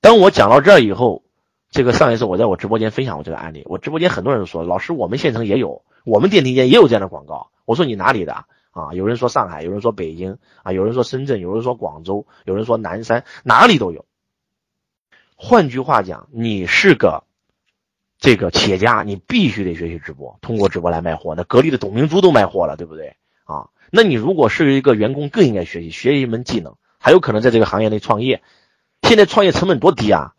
Speaker 1: 当我讲到这儿以后，这个上一次我在我直播间分享过这个案例，我直播间很多人说，老师，我们县城也有，我们电梯间也有这样的广告。我说你哪里的啊？有人说上海，有人说北京啊，有人说深圳，有人说广州，有人说南山，哪里都有。换句话讲，你是个这个企业家，你必须得学习直播，通过直播来卖货。那格力的董明珠都卖货了，对不对啊？那你如果是一个员工，更应该学习学一门技能，还有可能在这个行业内创业。现在创业成本多低啊！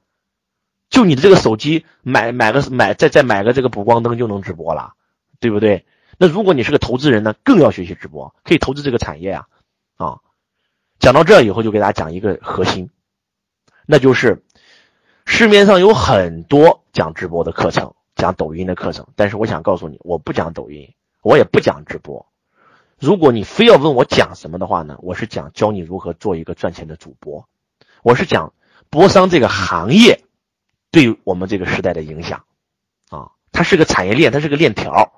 Speaker 1: 就你的这个手机，买买个买再再买个这个补光灯就能直播了，对不对？那如果你是个投资人呢，更要学习直播，可以投资这个产业啊啊！讲到这以后，就给大家讲一个核心，那就是。市面上有很多讲直播的课程，讲抖音的课程，但是我想告诉你，我不讲抖音，我也不讲直播。如果你非要问我讲什么的话呢，我是讲教你如何做一个赚钱的主播，我是讲播商这个行业对我们这个时代的影响啊，它是个产业链，它是个链条。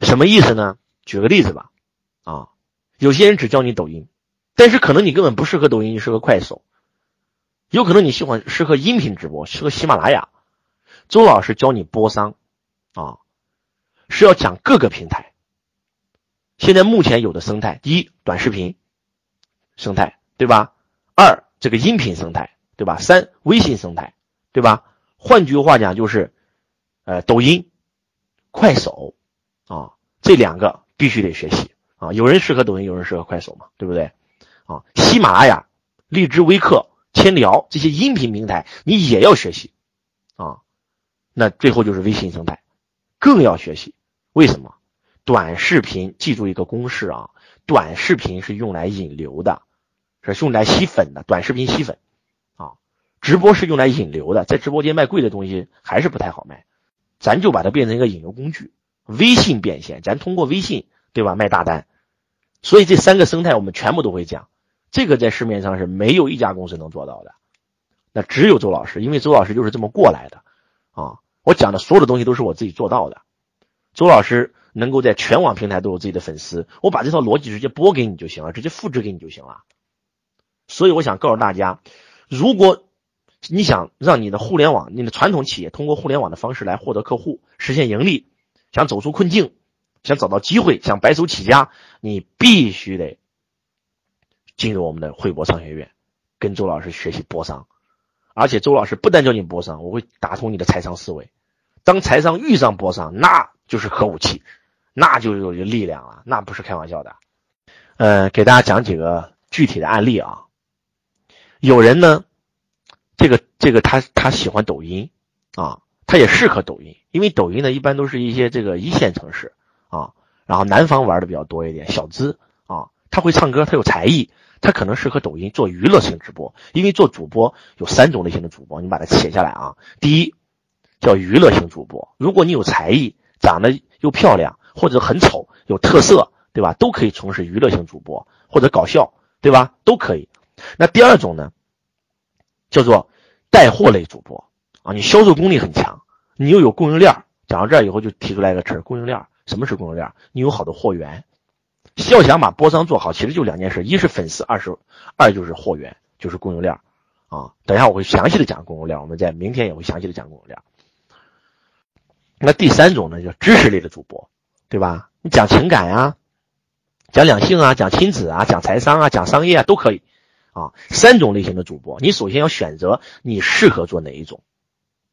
Speaker 1: 什么意思呢？举个例子吧，啊，有些人只教你抖音，但是可能你根本不适合抖音，你适合快手。有可能你喜欢适合音频直播，适合喜马拉雅。周老师教你播商，啊，是要讲各个平台。现在目前有的生态，一，短视频生态，对吧？二，这个音频生态，对吧？三，微信生态，对吧？换句话讲，就是，呃，抖音、快手，啊，这两个必须得学习啊。有人适合抖音，有人适合快手嘛，对不对？啊，喜马拉雅、荔枝微课。千聊这些音频平台，你也要学习啊。那最后就是微信生态，更要学习。为什么？短视频记住一个公式啊，短视频是用来引流的，是用来吸粉的。短视频吸粉，直播是用来引流的。在直播间卖贵的东西还是不太好卖，咱就把它变成一个引流工具。微信变现，咱通过微信对吧卖大单。所以这三个生态我们全部都会讲。这个在市面上是没有一家公司能做到的，那只有周老师，因为周老师就是这么过来的啊！我讲的所有的东西都是我自己做到的。周老师能够在全网平台都有自己的粉丝，我把这套逻辑直接播给你就行了，直接复制给你就行了。所以我想告诉大家，如果你想让你的互联网、你的传统企业通过互联网的方式来获得客户、实现盈利，想走出困境、想找到机会、想白手起家，你必须得。进入我们的汇博商学院，跟周老师学习博商，而且周老师不但教你博商，我会打通你的财商思维。当财商遇上博商，那就是核武器，那就有力量了，那不是开玩笑的。呃，给大家讲几个具体的案例啊。有人呢，这个这个他他喜欢抖音啊，他也适合抖音，因为抖音呢一般都是一些这个一线城市啊，然后南方玩的比较多一点，小资啊，他会唱歌，他有才艺。他可能适合抖音做娱乐性直播，因为做主播有三种类型的主播，你把它写下来啊。第一叫娱乐型主播，如果你有才艺，长得又漂亮，或者很丑有特色，对吧？都可以从事娱乐型主播或者搞笑，对吧？都可以。那第二种呢，叫做带货类主播啊，你销售功力很强，你又有供应链。讲到这儿以后，就提出来一个词儿：供应链。什么是供应链？你有好的货源。要想把播商做好，其实就两件事：一是粉丝，二是二就是货源，就是供应链啊。等一下我会详细的讲供应链，我们在明天也会详细的讲供应链。那第三种呢，叫知识类的主播，对吧？你讲情感呀，讲两性啊，讲亲子啊，讲财商啊，讲商业啊，都可以啊。三种类型的主播，你首先要选择你适合做哪一种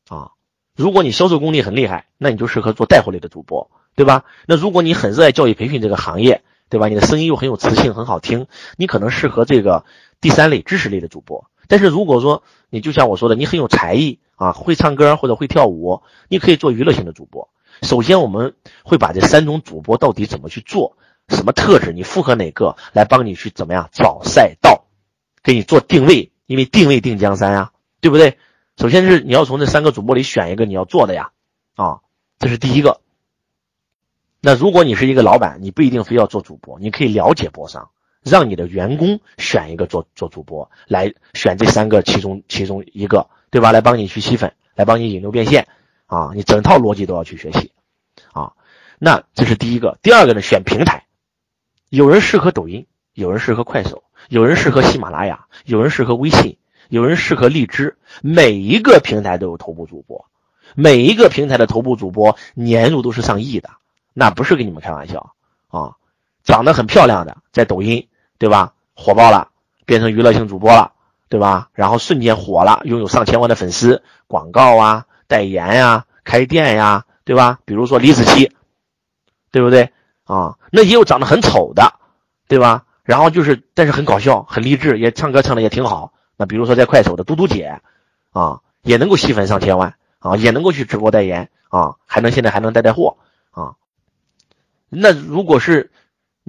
Speaker 1: 啊？如果你销售功力很厉害，那你就适合做带货类的主播，对吧？那如果你很热爱教育培训这个行业，对吧？你的声音又很有磁性，很好听，你可能适合这个第三类知识类的主播。但是如果说你就像我说的，你很有才艺啊，会唱歌或者会跳舞，你可以做娱乐性的主播。首先我们会把这三种主播到底怎么去做，什么特质，你符合哪个，来帮你去怎么样找赛道，给你做定位，因为定位定江山啊，对不对？首先是你要从这三个主播里选一个你要做的呀，啊，这是第一个。那如果你是一个老板，你不一定非要做主播，你可以了解播商，让你的员工选一个做做主播，来选这三个其中其中一个，对吧？来帮你去吸粉，来帮你引流变现，啊，你整套逻辑都要去学习啊。那这是第一个，第二个呢，选平台，有人适合抖音，有人适合快手，有人适合喜马拉雅，有人适合微信，有人适合荔枝，每一个平台都有头部主播，每一个平台的头部主播年入都是上亿的，那不是跟你们开玩笑啊。长得很漂亮的，在抖音，对吧？火爆了，变成娱乐性主播了，对吧？然后瞬间火了，拥有上千万的粉丝，广告啊，代言呀，开店呀，对吧？比如说李子柒，对不对啊？那也有长得很丑的，对吧？然后就是，但是很搞笑，很励志，也唱歌唱的也挺好。那比如说在快手的嘟嘟姐，啊，也能够吸粉上千万啊，也能够去直播代言啊，还能现在还能带带货啊。那如果是。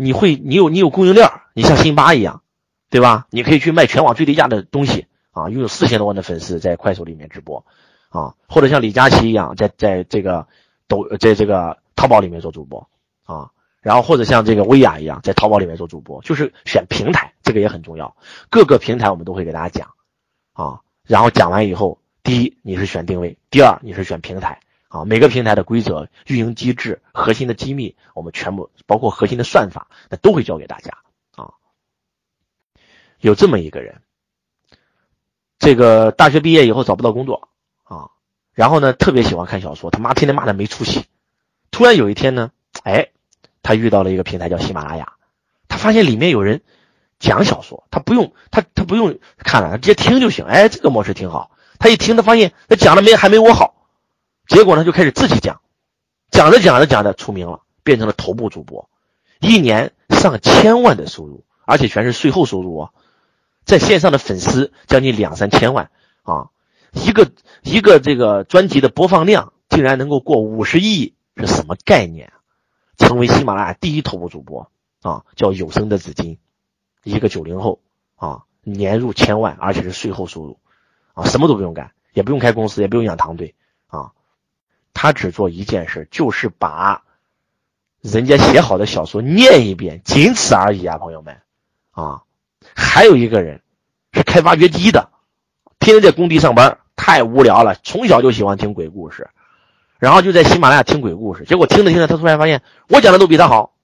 Speaker 1: 你会，你有你有供应链你像辛巴一样，对吧？你可以去卖全网最低价的东西啊，拥有四千多万的粉丝在快手里面直播啊，或者像李佳琦一样，在在这个抖在这个淘宝里面做主播啊，然后或者像这个薇娅一样，在淘宝里面做主播，就是选平台，这个也很重要。各个平台我们都会给大家讲啊，然后讲完以后，第一你是选定位，第二你是选平台。啊，每个平台的规则、运营机制、核心的机密，我们全部包括核心的算法，那都会教给大家啊。有这么一个人，这个大学毕业以后找不到工作啊，然后呢，特别喜欢看小说，他妈天天骂他没出息。突然有一天呢，哎，他遇到了一个平台叫喜马拉雅，他发现里面有人讲小说，他不用他他不用看了，直接听就行。哎，这个模式挺好。他一听，他发现他讲的没还没我好。结果呢，就开始自己讲，讲着讲着讲着出名了，变成了头部主播，一年上千万的收入，而且全是税后收入啊，在线上的粉丝将近两三千万啊，一个一个这个专辑的播放量竟然能够过五十亿，是什么概念？成为喜马拉雅第一头部主播啊，叫有声的紫金，一个九零后啊，年入千万，而且是税后收入啊，什么都不用干，也不用开公司，也不用养团队啊。他只做一件事，就是把人家写好的小说念一遍，仅此而已啊，朋友们，啊，还有一个人是开挖掘机的，天天在工地上班，太无聊了，从小就喜欢听鬼故事，然后就在喜马拉雅听鬼故事，结果听着听着，他突然发现我讲的都比他好，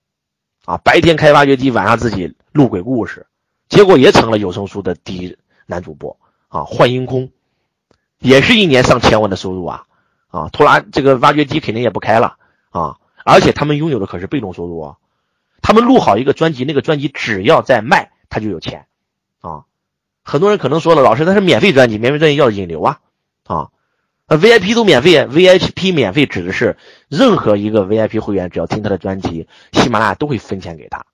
Speaker 1: 啊，白天开挖掘机，晚上自己录鬼故事，结果也成了有声书的第一男主播啊，幻音空，也是一年上千万的收入啊。啊，拖拉这个挖掘机肯定也不开了啊！而且他们拥有的可是被动收入啊！他们录好一个专辑，那个专辑只要在卖，他就有钱啊！很多人可能说了，老师那是免费专辑，免费专辑要引流啊！啊啊，VIP 都免费，VIP 免费指的是任何一个 VIP 会员只要听他的专辑，喜马拉雅都会分钱给他。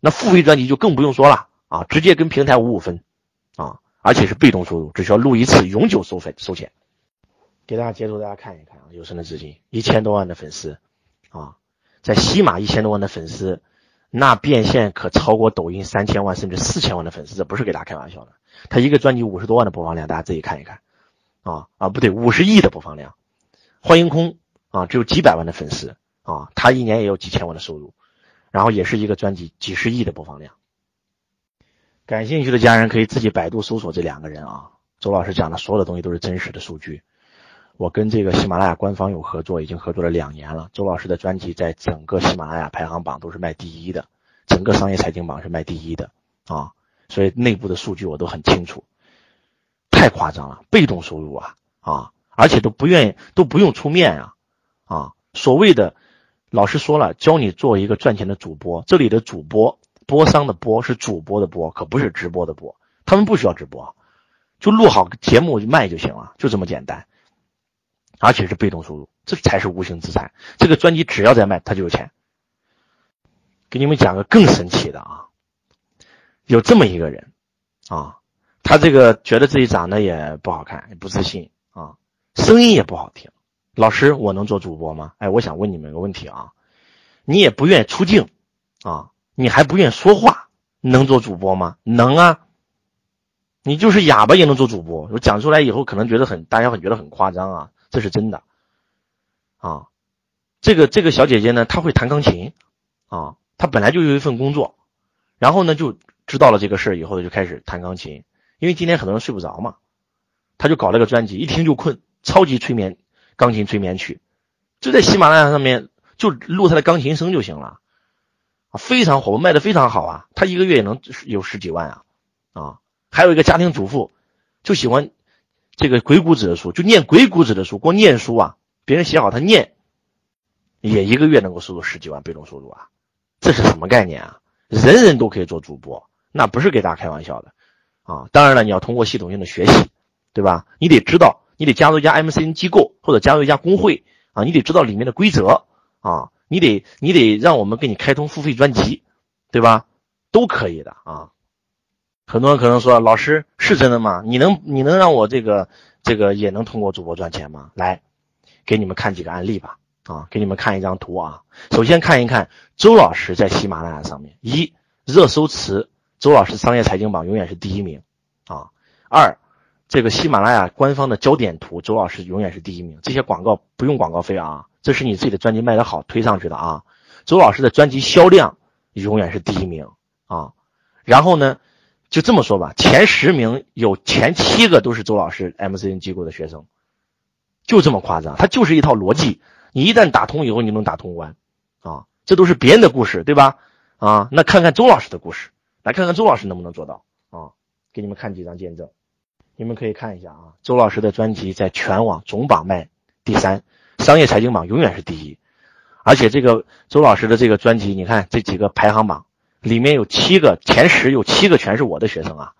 Speaker 1: 那付费专辑就更不用说了啊，直接跟平台五五分啊，而且是被动收入，只需要录一次，永久收费收钱。给大家截图，大家看一看啊！有声的资金一千多万的粉丝，啊，在西马一千多万的粉丝，那变现可超过抖音三千万甚至四千万的粉丝，这不是给大家开玩笑的。他一个专辑五十多万的播放量，大家自己看一看，啊啊不对，五十亿的播放量。欢迎空啊，只有几百万的粉丝啊，他一年也有几千万的收入，然后也是一个专辑几十亿的播放量。感兴趣的家人可以自己百度搜索这两个人啊，周老师讲的所有的东西都是真实的数据。我跟这个喜马拉雅官方有合作，已经合作了两年了。周老师的专辑在整个喜马拉雅排行榜都是卖第一的，整个商业财经榜是卖第一的啊，所以内部的数据我都很清楚。太夸张了，被动收入啊啊，而且都不愿意都不用出面啊啊，所谓的老师说了，教你做一个赚钱的主播，这里的主播播商的播是主播的播，可不是直播的播，他们不需要直播，就录好节目卖就行了，就这么简单。而且是被动收入，这才是无形资产。这个专辑只要在卖，他就有钱。给你们讲个更神奇的啊，有这么一个人啊，他这个觉得自己长得也不好看，也不自信啊，声音也不好听。老师，我能做主播吗？哎，我想问你们个问题啊，你也不愿出镜啊，你还不愿说话，能做主播吗？能啊，你就是哑巴也能做主播。我讲出来以后，可能觉得很，大家会觉得很夸张啊。这是真的，啊，这个这个小姐姐呢，她会弹钢琴，啊，她本来就有一份工作，然后呢就知道了这个事儿以后，就开始弹钢琴。因为今天很多人睡不着嘛，他就搞了个专辑，一听就困，超级催眠，钢琴催眠曲，就在喜马拉雅上面就录他的钢琴声就行了，啊，非常火，卖的非常好啊，他一个月也能有十几万啊，啊，还有一个家庭主妇，就喜欢这个鬼谷子的书，就念鬼谷子的书，光念书啊，别人写好他念，也一个月能够收入十几万被动收入啊，这是什么概念啊？人人都可以做主播，那不是给大家开玩笑的，啊，当然了，你要通过系统性的学习，对吧？你得知道。你得加入一家 MCN 机构，或者加入一家工会啊！你得知道里面的规则啊！你得你得让我们给你开通付费专辑，对吧？都可以的啊！很多人可能说，老师是真的吗？你能你能让我这个这个也能通过主播赚钱吗？来，给你们看几个案例吧啊！给你们看一张图啊！首先看一看周老师在喜马拉雅上面，一热搜词，周老师商业财经榜永远是第一名啊！二。这个喜马拉雅官方的焦点图，周老师永远是第一名。这些广告不用广告费啊，这是你自己的专辑卖得好推上去的啊。周老师的专辑销量永远是第一名啊。然后呢，就这么说吧，前十名有前七个都是周老师 MCN 机构的学生，就这么夸张。他就是一套逻辑，你一旦打通以后，你能打通关啊。这都是别人的故事，对吧？啊，那看看周老师的故事，来看看周老师能不能做到啊？给你们看几张见证。你们可以看一下啊，周老师的专辑在全网总榜卖第三，商业财经榜永远是第一，而且这个周老师的这个专辑，你看这几个排行榜里面有七个前十，有七个全是我的学生啊，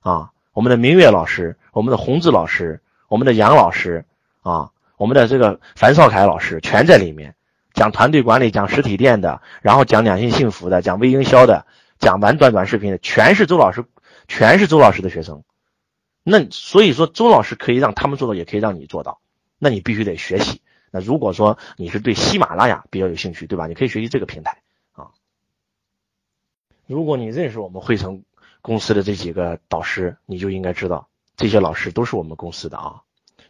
Speaker 1: 啊，我们的明月老师，我们的洪志老师，我们的杨老师啊，我们的这个樊少凯老师全在里面，讲团队管理，讲实体店的，然后讲两性幸福的，讲微营销的，讲完短短视频的，全是周老师，全是周老师的学生。那所以说，周老师可以让他们做到，也可以让你做到。那你必须得学习。那如果说你是对喜马拉雅比较有兴趣，对吧？你可以学习这个平台啊。如果你认识我们汇成公司的这几个导师，你就应该知道，这些老师都是我们公司的啊，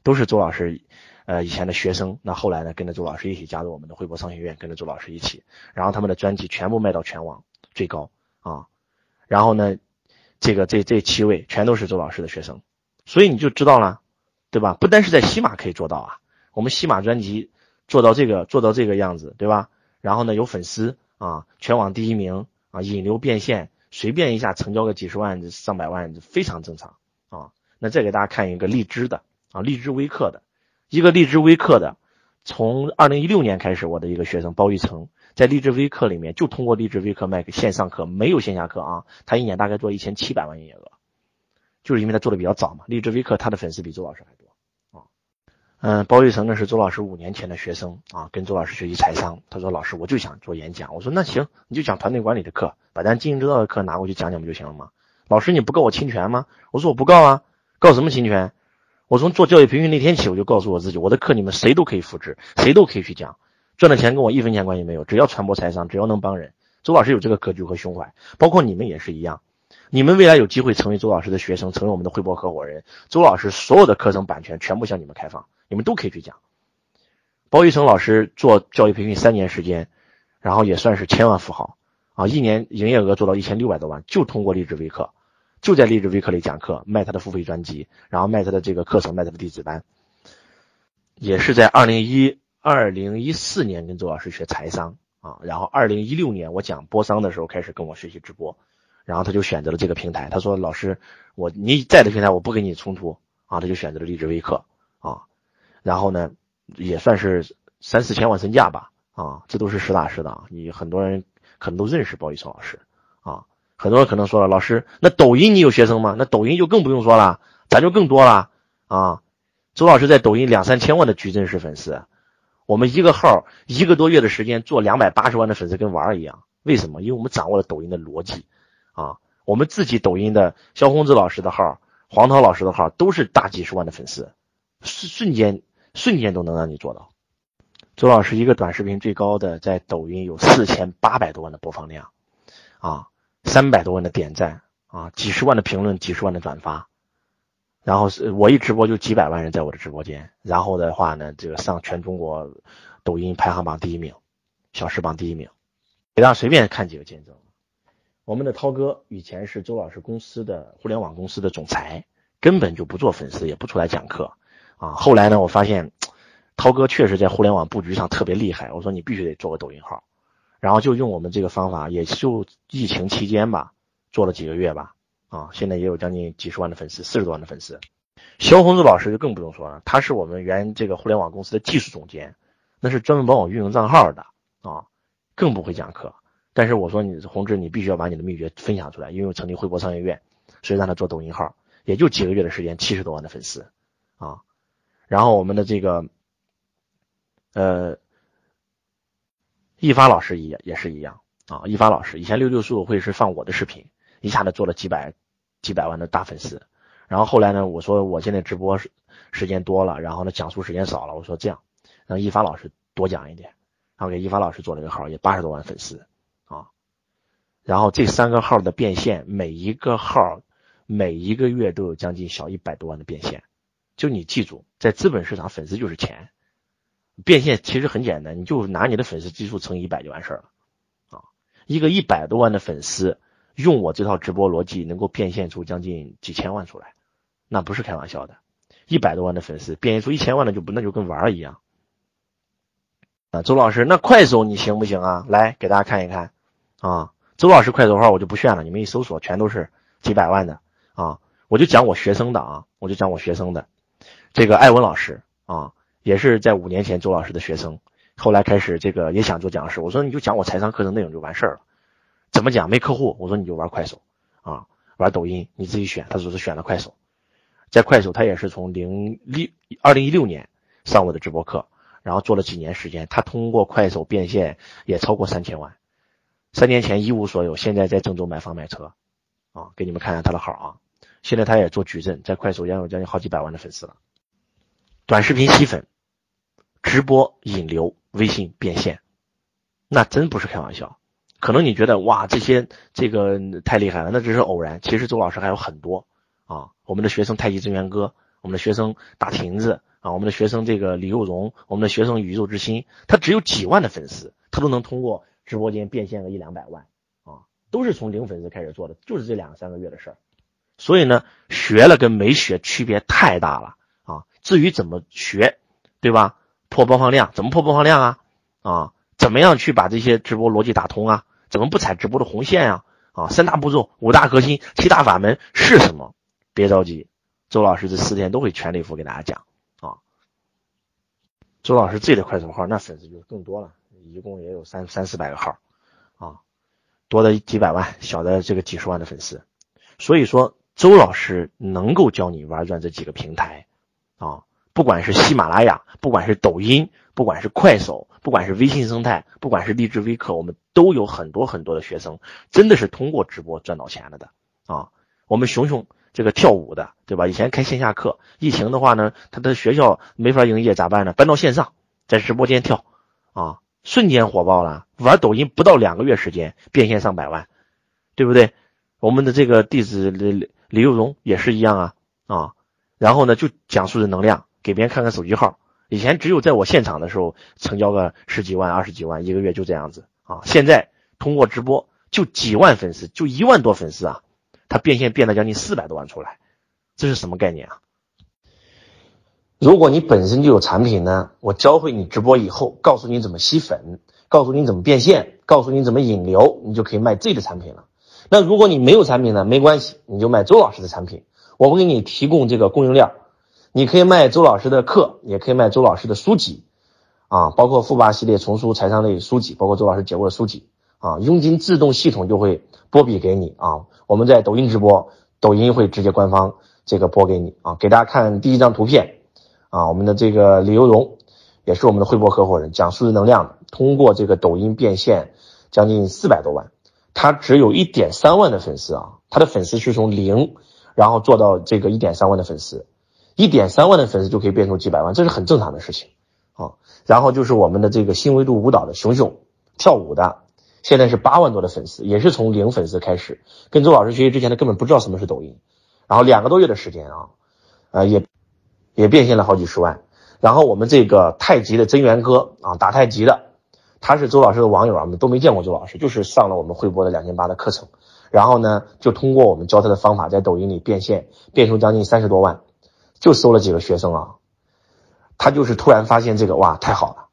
Speaker 1: 都是周老师呃以前的学生。那后来呢，跟着周老师一起加入我们的汇博商学院，跟着周老师一起，然后他们的专辑全部卖到全网最高啊。然后呢？这个这这七位全都是周老师的学生，所以你就知道了，对吧？不单是在西马可以做到啊，我们西马专辑做到这个做到这个样子，对吧？然后呢，有粉丝啊，全网第一名啊，引流变现，随便一下成交个几十万、上百万，非常正常啊。那再给大家看一个荔枝的啊，荔枝微课的一个荔枝微课的，从二零一六年开始，我的一个学生包玉成。在励志微课里面，就通过励志微课卖给线上课，没有线下课啊。他一年大概做一千七百万营业额，就是因为他做的比较早嘛。励志微课他的粉丝比周老师还多啊。嗯，包玉成呢是周老师五年前的学生啊，跟周老师学习财商。他说：“老师，我就想做演讲。”我说：“那行，你就讲团队管理的课，把咱经营之道的课拿过去讲讲不就行了吗？”老师，你不告我侵权吗？我说：“我不告啊，告什么侵权？我从做教育培训那天起，我就告诉我自己，我的课你们谁都可以复制，谁都可以去讲。”赚的钱跟我一分钱关系没有，只要传播财商，只要能帮人，周老师有这个格局和胸怀，包括你们也是一样。你们未来有机会成为周老师的学生，成为我们的汇博合伙人，周老师所有的课程版权全部向你们开放，你们都可以去讲。包玉成老师做教育培训三年时间，然后也算是千万富豪啊，一年营业额做到一千六百多万，就通过励志微课，就在励志微课里讲课，卖他的付费专辑，然后卖他的这个课程，卖他的弟子班，也是在二零一。二零一四年跟周老师学财商啊，然后二零一六年我讲播商的时候开始跟我学习直播，然后他就选择了这个平台。他说：“老师，我你在的平台我不跟你冲突啊。”他就选择了励志微课啊，然后呢也算是三四千万身价吧啊，这都是实打实的啊。你很多人可能都认识包玉成老师啊，很多人可能说了，老师那抖音你有学生吗？那抖音就更不用说了，咱就更多了啊。周老师在抖音两三千万的矩阵式粉丝。我们一个号一个多月的时间做两百八十万的粉丝跟玩儿一样，为什么？因为我们掌握了抖音的逻辑啊。我们自己抖音的肖宏志老师的号、黄涛老师的号都是大几十万的粉丝，瞬瞬间瞬间都能让你做到。周老师一个短视频最高的在抖音有四千八百多万的播放量啊，三百多万的点赞啊，几十万的评论，几十万的转发。然后是我一直播就几百万人在我的直播间，然后的话呢，这个上全中国抖音排行榜第一名，小时榜第一名，给大家随便看几个见证。我们的涛哥以前是周老师公司的互联网公司的总裁，根本就不做粉丝，也不出来讲课啊。后来呢，我发现涛哥确实在互联网布局上特别厉害，我说你必须得做个抖音号，然后就用我们这个方法，也就疫情期间吧，做了几个月吧，啊，现在也有将近几十万的粉丝，四十多万的粉丝。肖红子老师就更不用说了，他是我们原这个互联网公司的技术总监，那是专门帮我运营账号的啊，更不会讲课。但是我说你红志，你必须要把你的秘诀分享出来，因为我成立汇博商学院，所以让他做抖音号，也就几个月的时间，七十多万的粉丝啊。然后我们的这个，呃，一发老师也也是一样啊。一发老师以前六六书会是放我的视频，一下子做了几百几百万的大粉丝。然后后来呢，我说我现在直播时时间多了，然后呢讲述时间少了，我说这样让一发老师多讲一点，然后给一发老师做了一个号，也八十多万粉丝啊。然后这三个号的变现，每一个号每一个月都有将近小一百多万的变现。就你记住，在资本市场，粉丝就是钱。变现其实很简单，你就拿你的粉丝基数乘以一百就完事儿了。啊，一个一百多万的粉丝，用我这套直播逻辑，能够变现出将近几千万出来，那不是开玩笑的。一百多万的粉丝变现出一千万的，就不那就跟玩儿一样。啊，周老师，那快手你行不行啊？来给大家看一看啊。周老师快手号我就不炫了，你们一搜索全都是几百万的啊！我就讲我学生的啊，我就讲我学生的，这个艾文老师啊，也是在五年前周老师的学生，后来开始这个也想做讲师，我说你就讲我财商课程内容就完事儿了，怎么讲没客户，我说你就玩快手啊，玩抖音你自己选，他说是选了快手，在快手他也是从零六二零一六年上我的直播课，然后做了几年时间，他通过快手变现也超过三千万。三年前一无所有，现在在郑州买房买车，啊，给你们看看他的号啊。现在他也做矩阵，在快手也有将近好几百万的粉丝了。短视频吸粉，直播引流，微信变现，那真不是开玩笑。可能你觉得哇，这些这个太厉害了，那只是偶然。其实周老师还有很多啊，我们的学生太极真元哥，我们的学生大亭子啊，我们的学生这个李幼荣，我们的学生宇宙之心，他只有几万的粉丝，他都能通过。直播间变现个一两百万啊，都是从零粉丝开始做的，就是这两三个月的事儿。所以呢，学了跟没学区别太大了啊。至于怎么学，对吧？破播放量怎么破播放量啊？啊，怎么样去把这些直播逻辑打通啊？怎么不踩直播的红线呀？啊，三大步骤、五大核心、七大法门是什么？别着急，周老师这四天都会全力以赴给大家讲啊。周老师自己的快手号那粉丝就更多了。一共也有三三四百个号，啊，多的几百万，小的这个几十万的粉丝，所以说周老师能够教你玩转这几个平台，啊，不管是喜马拉雅，不管是抖音，不管是快手，不管是微信生态，不管是励志微课，我们都有很多很多的学生，真的是通过直播赚到钱了的，啊，我们熊熊这个跳舞的，对吧？以前开线下课，疫情的话呢，他的学校没法营业，咋办呢？搬到线上，在直播间跳，啊。瞬间火爆了，玩抖音不到两个月时间变现上百万，对不对？我们的这个弟子李李李幼荣也是一样啊啊，然后呢就讲述的能量，给别人看看手机号，以前只有在我现场的时候成交个十几万、二十几万一个月就这样子啊，现在通过直播就几万粉丝，就一万多粉丝啊，他变现变了将近四百多万出来，这是什么概念啊？如果你本身就有产品呢，我教会你直播以后，告诉你怎么吸粉，告诉你怎么变现，告诉你怎么引流，你就可以卖自己的产品了。那如果你没有产品呢，没关系，你就卖周老师的产品，我会给你提供这个供应链。你可以卖周老师的课，也可以卖周老师的书籍，啊，包括富爸系列丛书、财商类书籍，包括周老师解过的书籍，啊，佣金自动系统就会拨笔给你啊。我们在抖音直播，抖音会直接官方这个拨给你啊。给大家看第一张图片。啊，我们的这个李由荣，也是我们的汇博合伙人，讲数字能量，通过这个抖音变现将近四百多万，他只有一点三万的粉丝啊，他的粉丝是从零，然后做到这个一点三万的粉丝，一点三万的粉丝就可以变成几百万，这是很正常的事情啊。然后就是我们的这个新维度舞蹈的熊熊，跳舞的，现在是八万多的粉丝，也是从零粉丝开始，跟周老师学习之前，他根本不知道什么是抖音，然后两个多月的时间啊，呃也。也变现了好几十万，然后我们这个太极的真元哥啊，打太极的，他是周老师的网友啊，我们都没见过周老师，就是上了我们汇博的两千八的课程，然后呢，就通过我们教他的方法，在抖音里变现，变出将近三十多万，就收了几个学生啊。他就是突然发现这个哇太好了，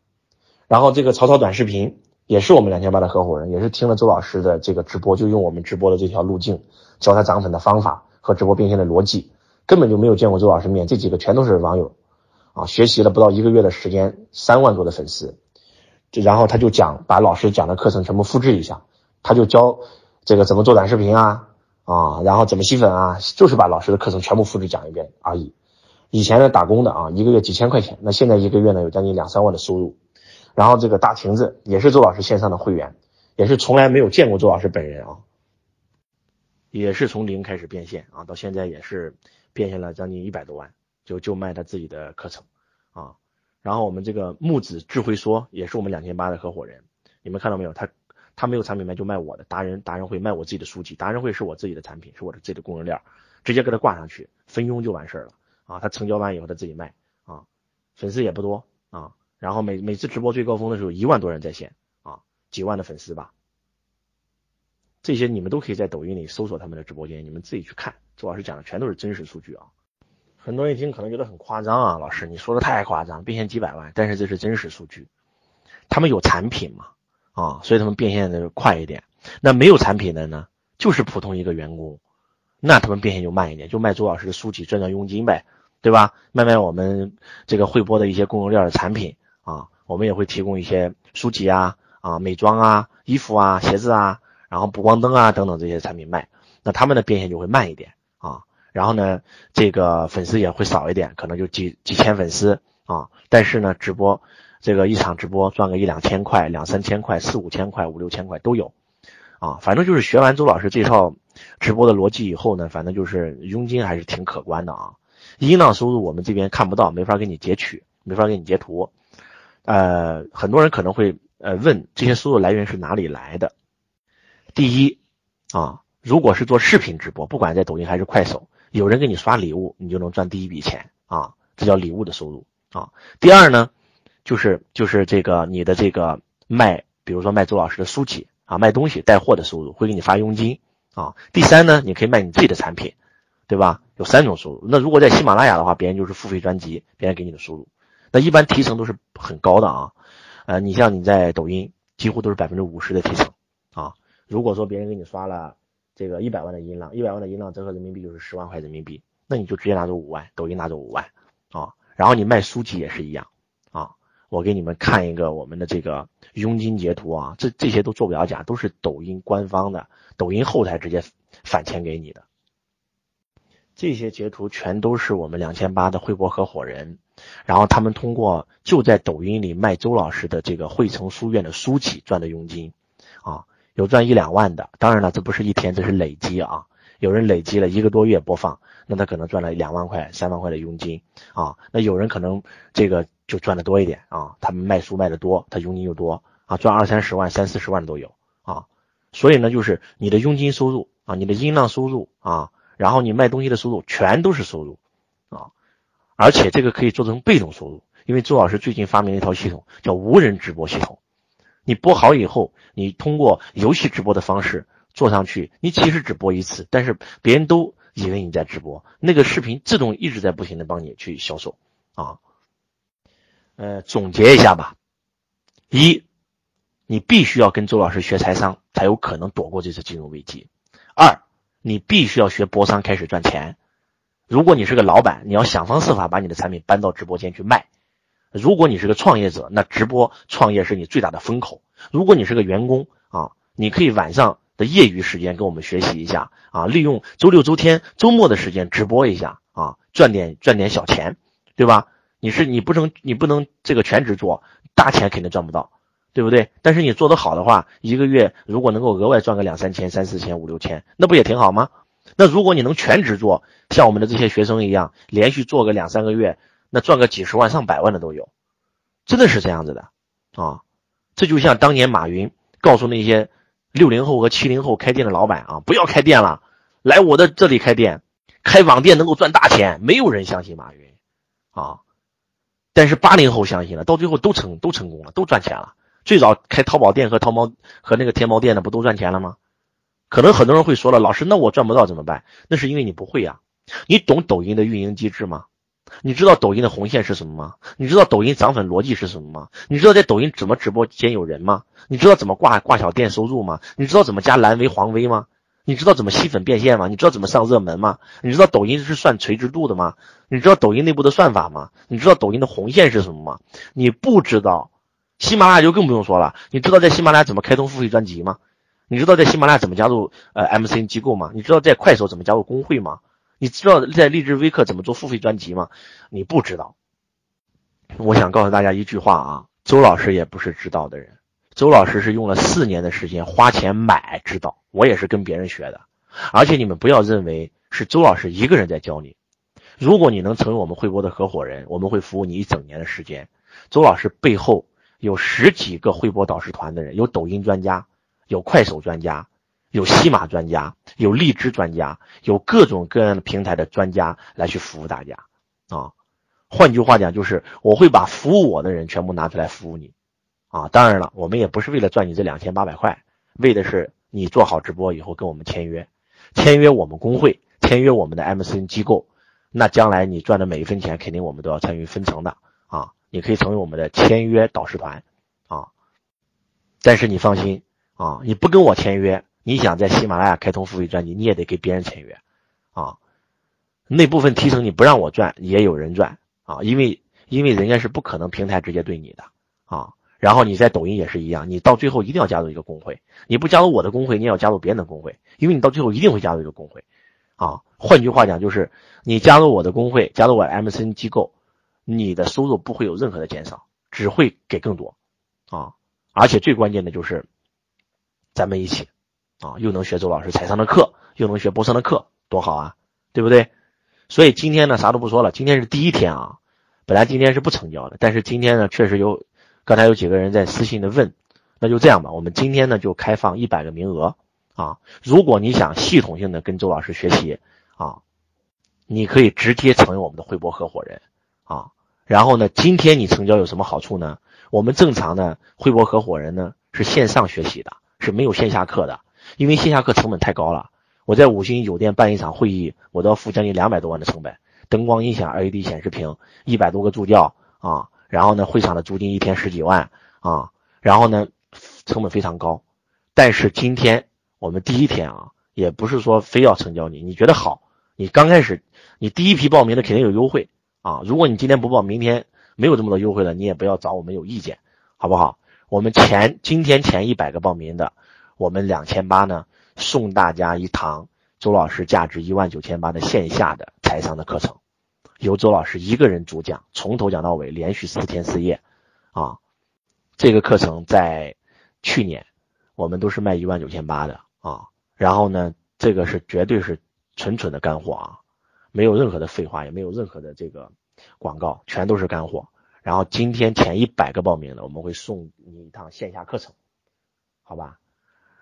Speaker 1: 然后这个曹操短视频也是我们两千八的合伙人，也是听了周老师的这个直播，就用我们直播的这条路径教他涨粉的方法和直播变现的逻辑，根本就没有见过周老师面，这几个全都是网友啊，学习了不到一个月的时间，三万多的粉丝，这然后他就讲把老师讲的课程全部复制一下，他就教这个怎么做短视频啊啊，然后怎么吸粉啊，就是把老师的课程全部复制讲一遍而已。以前呢打工的啊，一个月几千块钱，那现在一个月呢有将近两三万的收入。然后这个大亭子也是周老师线上的会员，也是从来没有见过周老师本人啊，也是从零开始变现啊，到现在也是变现了将近一百多万，就就卖他自己的课程啊。然后我们这个木子智慧说也是我们两千八的合伙人，你们看到没有？他他没有产品卖就卖我的达人达人会卖我自己的书籍，达人会是我自己的产品，是我的自己的供应链，直接给他挂上去分佣就完事儿了。啊，他成交完以后他自己卖啊，粉丝也不多啊，然后每每次直播最高峰的时候一万多人在线啊，几万的粉丝吧，这些你们都可以在抖音里搜索他们的直播间，你们自己去看，周老师讲的全都是真实数据啊。很多人一听可能觉得很夸张啊，老师你说的太夸张，变现几百万，但是这是真实数据，他们有产品嘛啊，所以他们变现的快一点，那没有产品的呢，就是普通一个员工，那他们变现就慢一点，就卖周老师的书籍赚赚佣金呗。对吧？卖卖我们这个汇播的一些供应链的产品啊，我们也会提供一些书籍啊、啊美妆啊、衣服啊、鞋子啊，然后补光灯啊等等这些产品卖，那他们的变现就会慢一点啊。然后呢，这个粉丝也会少一点，可能就几几千粉丝啊。但是呢，直播这个一场直播赚个一两千块、两三千块、四五千块、五六千块都有啊。反正就是学完周老师这套直播的逻辑以后呢，反正就是佣金还是挺可观的啊。音浪收入我们这边看不到，没法给你截取，没法给你截图。呃，很多人可能会呃问这些收入来源是哪里来的？第一啊，如果是做视频直播，不管在抖音还是快手，有人给你刷礼物，你就能赚第一笔钱啊，这叫礼物的收入啊。第二呢，就是就是这个你的这个卖，比如说卖周老师的书籍啊，卖东西带货的收入会给你发佣金啊。第三呢，你可以卖你自己的产品。对吧？有三种收入。那如果在喜马拉雅的话，别人就是付费专辑，别人给你的收入。那一般提成都是很高的啊。呃，你像你在抖音，几乎都是百分之五十的提成啊。如果说别人给你刷了这个一百万的音浪，一百万的音浪折合人民币就是十万块人民币，那你就直接拿走五万，抖音拿走五万啊。然后你卖书籍也是一样啊。我给你们看一个我们的这个佣金截图啊，这这些都做不了假，都是抖音官方的，抖音后台直接返钱给你的。这些截图全都是我们两千八的汇博合伙人，然后他们通过就在抖音里卖周老师的这个汇成书院的书籍赚的佣金，啊，有赚一两万的，当然了，这不是一天，这是累积啊，有人累积了一个多月播放，那他可能赚了两万块、三万块的佣金啊，那有人可能这个就赚的多一点啊，他们卖书卖的多，他佣金又多啊，赚二三十万、三四十万都有啊，所以呢，就是你的佣金收入啊，你的音浪收入啊。然后你卖东西的收入全都是收入，啊，而且这个可以做成被动收入，因为周老师最近发明了一套系统，叫无人直播系统。你播好以后，你通过游戏直播的方式做上去，你其实只播一次，但是别人都以为你在直播，那个视频自动一直在不停的帮你去销售，啊，呃，总结一下吧，一，你必须要跟周老师学财商，才有可能躲过这次金融危机。二。你必须要学播商开始赚钱。如果你是个老板，你要想方设法把你的产品搬到直播间去卖。如果你是个创业者，那直播创业是你最大的风口。如果你是个员工啊，你可以晚上的业余时间跟我们学习一下啊，利用周六周天周末的时间直播一下啊，赚点赚点小钱，对吧？你是你不能你不能这个全职做，大钱肯定赚不到。对不对？但是你做得好的话，一个月如果能够额外赚个两三千、三四千、五六千，那不也挺好吗？那如果你能全职做，像我们的这些学生一样，连续做个两三个月，那赚个几十万、上百万的都有，真的是这样子的啊！这就像当年马云告诉那些六零后和七零后开店的老板啊，不要开店了，来我的这里开店，开网店能够赚大钱。没有人相信马云啊，但是八零后相信了，到最后都成都成功了，都赚钱了。最早开淘宝店和淘猫和那个天猫店的不都赚钱了吗？可能很多人会说了，老师，那我赚不到怎么办？那是因为你不会呀。你懂抖音的运营机制吗？你知道抖音的红线是什么吗？你知道抖音涨粉逻辑是什么吗？你知道在抖音怎么直播间有人吗？你知道怎么挂挂小店收入吗？你知道怎么加蓝 V 黄 V 吗？你知道怎么吸粉变现吗？你知道怎么上热门吗？你知道抖音是算垂直度的吗？你知道抖音内部的算法吗？你知道抖音的红线是什么吗？你不知道，喜马拉雅就更不用说了。你知道在喜马拉雅怎么开通付费专辑吗？你知道在喜马拉雅怎么加入呃 MCN 机构吗？你知道在快手怎么加入工会吗？你知道在励志微课怎么做付费专辑吗？你不知道。我想告诉大家一句话啊，周老师也不是知道的人，周老师是用了四年的时间花钱买知道，我也是跟别人学的。而且你们不要认为是周老师一个人在教你，如果你能成为我们汇博的合伙人，我们会服务你一整年的时间。周老师背后有十几个汇博导师团的人，有抖音专家，有快手专家。有西马专家，有荔枝专家，有各种各样的平台的专家来去服务大家啊。换句话讲，就是我会把服务我的人全部拿出来服务你啊。当然了，我们也不是为了赚你这两千八百块，为的是你做好直播以后跟我们签约，签约我们工会，签约我们的 MCN 机构，那将来你赚的每一分钱，肯定我们都要参与分成的啊。你可以成为我们的签约导师团啊。但是你放心啊，你不跟我签约。你想在喜马拉雅开通付费专辑，你也得给别人签约，啊，那部分提成你不让我赚，也有人赚啊，因为因为人家是不可能平台直接对你的啊。然后你在抖音也是一样，你到最后一定要加入一个工会，你不加入我的工会，你也要加入别人的工会，因为你到最后一定会加入一个工会，啊，换句话讲就是你加入我的工会，加入我 MCN 机构，你的收入不会有任何的减少，只会给更多，啊，而且最关键的就是咱们一起。啊，又能学周老师财商的课，又能学波商的课，多好啊，对不对？所以今天呢，啥都不说了，今天是第一天啊。本来今天是不成交的，但是今天呢，确实有，刚才有几个人在私信的问，那就这样吧，我们今天呢就开放一百个名额啊。如果你想系统性的跟周老师学习啊，你可以直接成为我们的汇博合伙人啊。然后呢，今天你成交有什么好处呢？我们正常的汇博合伙人呢是线上学习的，是没有线下课的。因为线下课成本太高了，我在五星酒店办一场会议，我都要付将近两百多万的成本，灯光音响、LED 显示屏，一百多个助教啊，然后呢，会场的租金一天十几万啊，然后呢，成本非常高。但是今天我们第一天啊，也不是说非要成交你，你觉得好，你刚开始你第一批报名的肯定有优惠啊，如果你今天不报，明天没有这么多优惠了，你也不要找我们有意见，好不好？我们前今天前一百个报名的。我们两千八呢，送大家一堂周老师价值一万九千八的线下的财商的课程，由周老师一个人主讲，从头讲到尾，连续四天四夜，啊，这个课程在去年我们都是卖一万九千八的啊，然后呢，这个是绝对是纯纯的干货啊，没有任何的废话，也没有任何的这个广告，全都是干货。然后今天前一百个报名的，我们会送你一趟线下课程，好吧？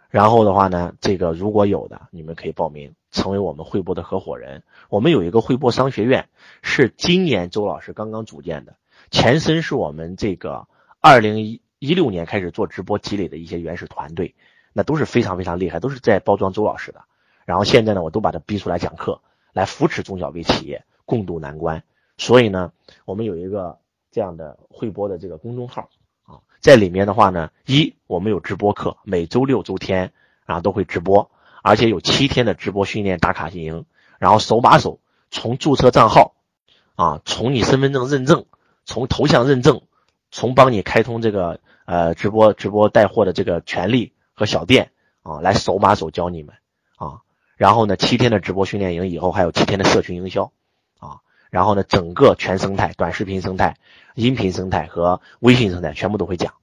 Speaker 1: 然后的话呢，这个如果有的，你们可以报名成为我们汇博的合伙人。我们有一个汇博商学院，是今年周老师刚刚组建的，前身是我们这个二零一一六年开始做直播积累的一些原始团队，那都是非常非常厉害，都是在包装周老师的。然后现在呢，我都把他逼出来讲课，来扶持中小微企业共度难关。所以呢，我们有一个这样的汇播的这个公众号啊。在里面的话呢，一我们有直播课，每周六周天啊都会直播，而且有七天的直播训练打卡营，然后手把手从注册账号，啊，从你身份证认证，从头像认证，从帮你开通这个呃直播直播带货的这个权利和小店啊，来手把手教你们，然后呢七天的直播训练营以后还有七天的社群营销啊，然后呢整个全生态短视频生态。音频生态和微信生态全部都会讲，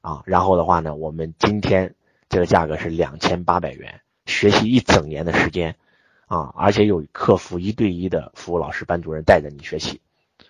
Speaker 1: 啊，然后的话呢，我们今天这个价格是两千八百元，学习一整年的时间，啊，而且有客服一对一的服务老师、班主任带着你学习，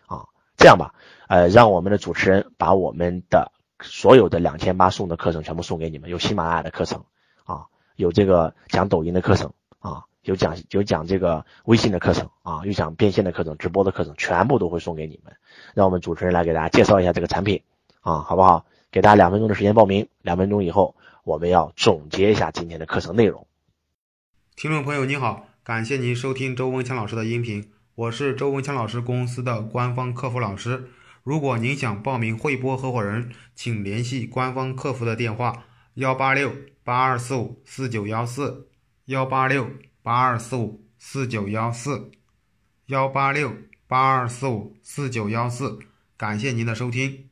Speaker 1: 啊，这样吧，呃，让我们的主持人把我们的所有的两千八送的课程全部送给你们，有喜马拉雅的课程，啊，有这个讲抖音的课程，啊。有讲有讲这个微信的课程啊，有讲变现的课程、直播的课程，全部都会送给你们。让我们主持人来给大家介绍一下这个产品啊，好不好？给大家两分钟的时间报名，两分钟以后我们要总结一下今天的课程内容。
Speaker 2: 听众朋友您好，感谢您收听周文强老师的音频。我是周文强老师公司的官方客服老师。如果您想报名汇波合伙人，请联系官方客服的电话：幺八六八二四五四九幺四，幺八六八二四五四九幺四，幺八六八二四五四九幺四。感谢您的收听。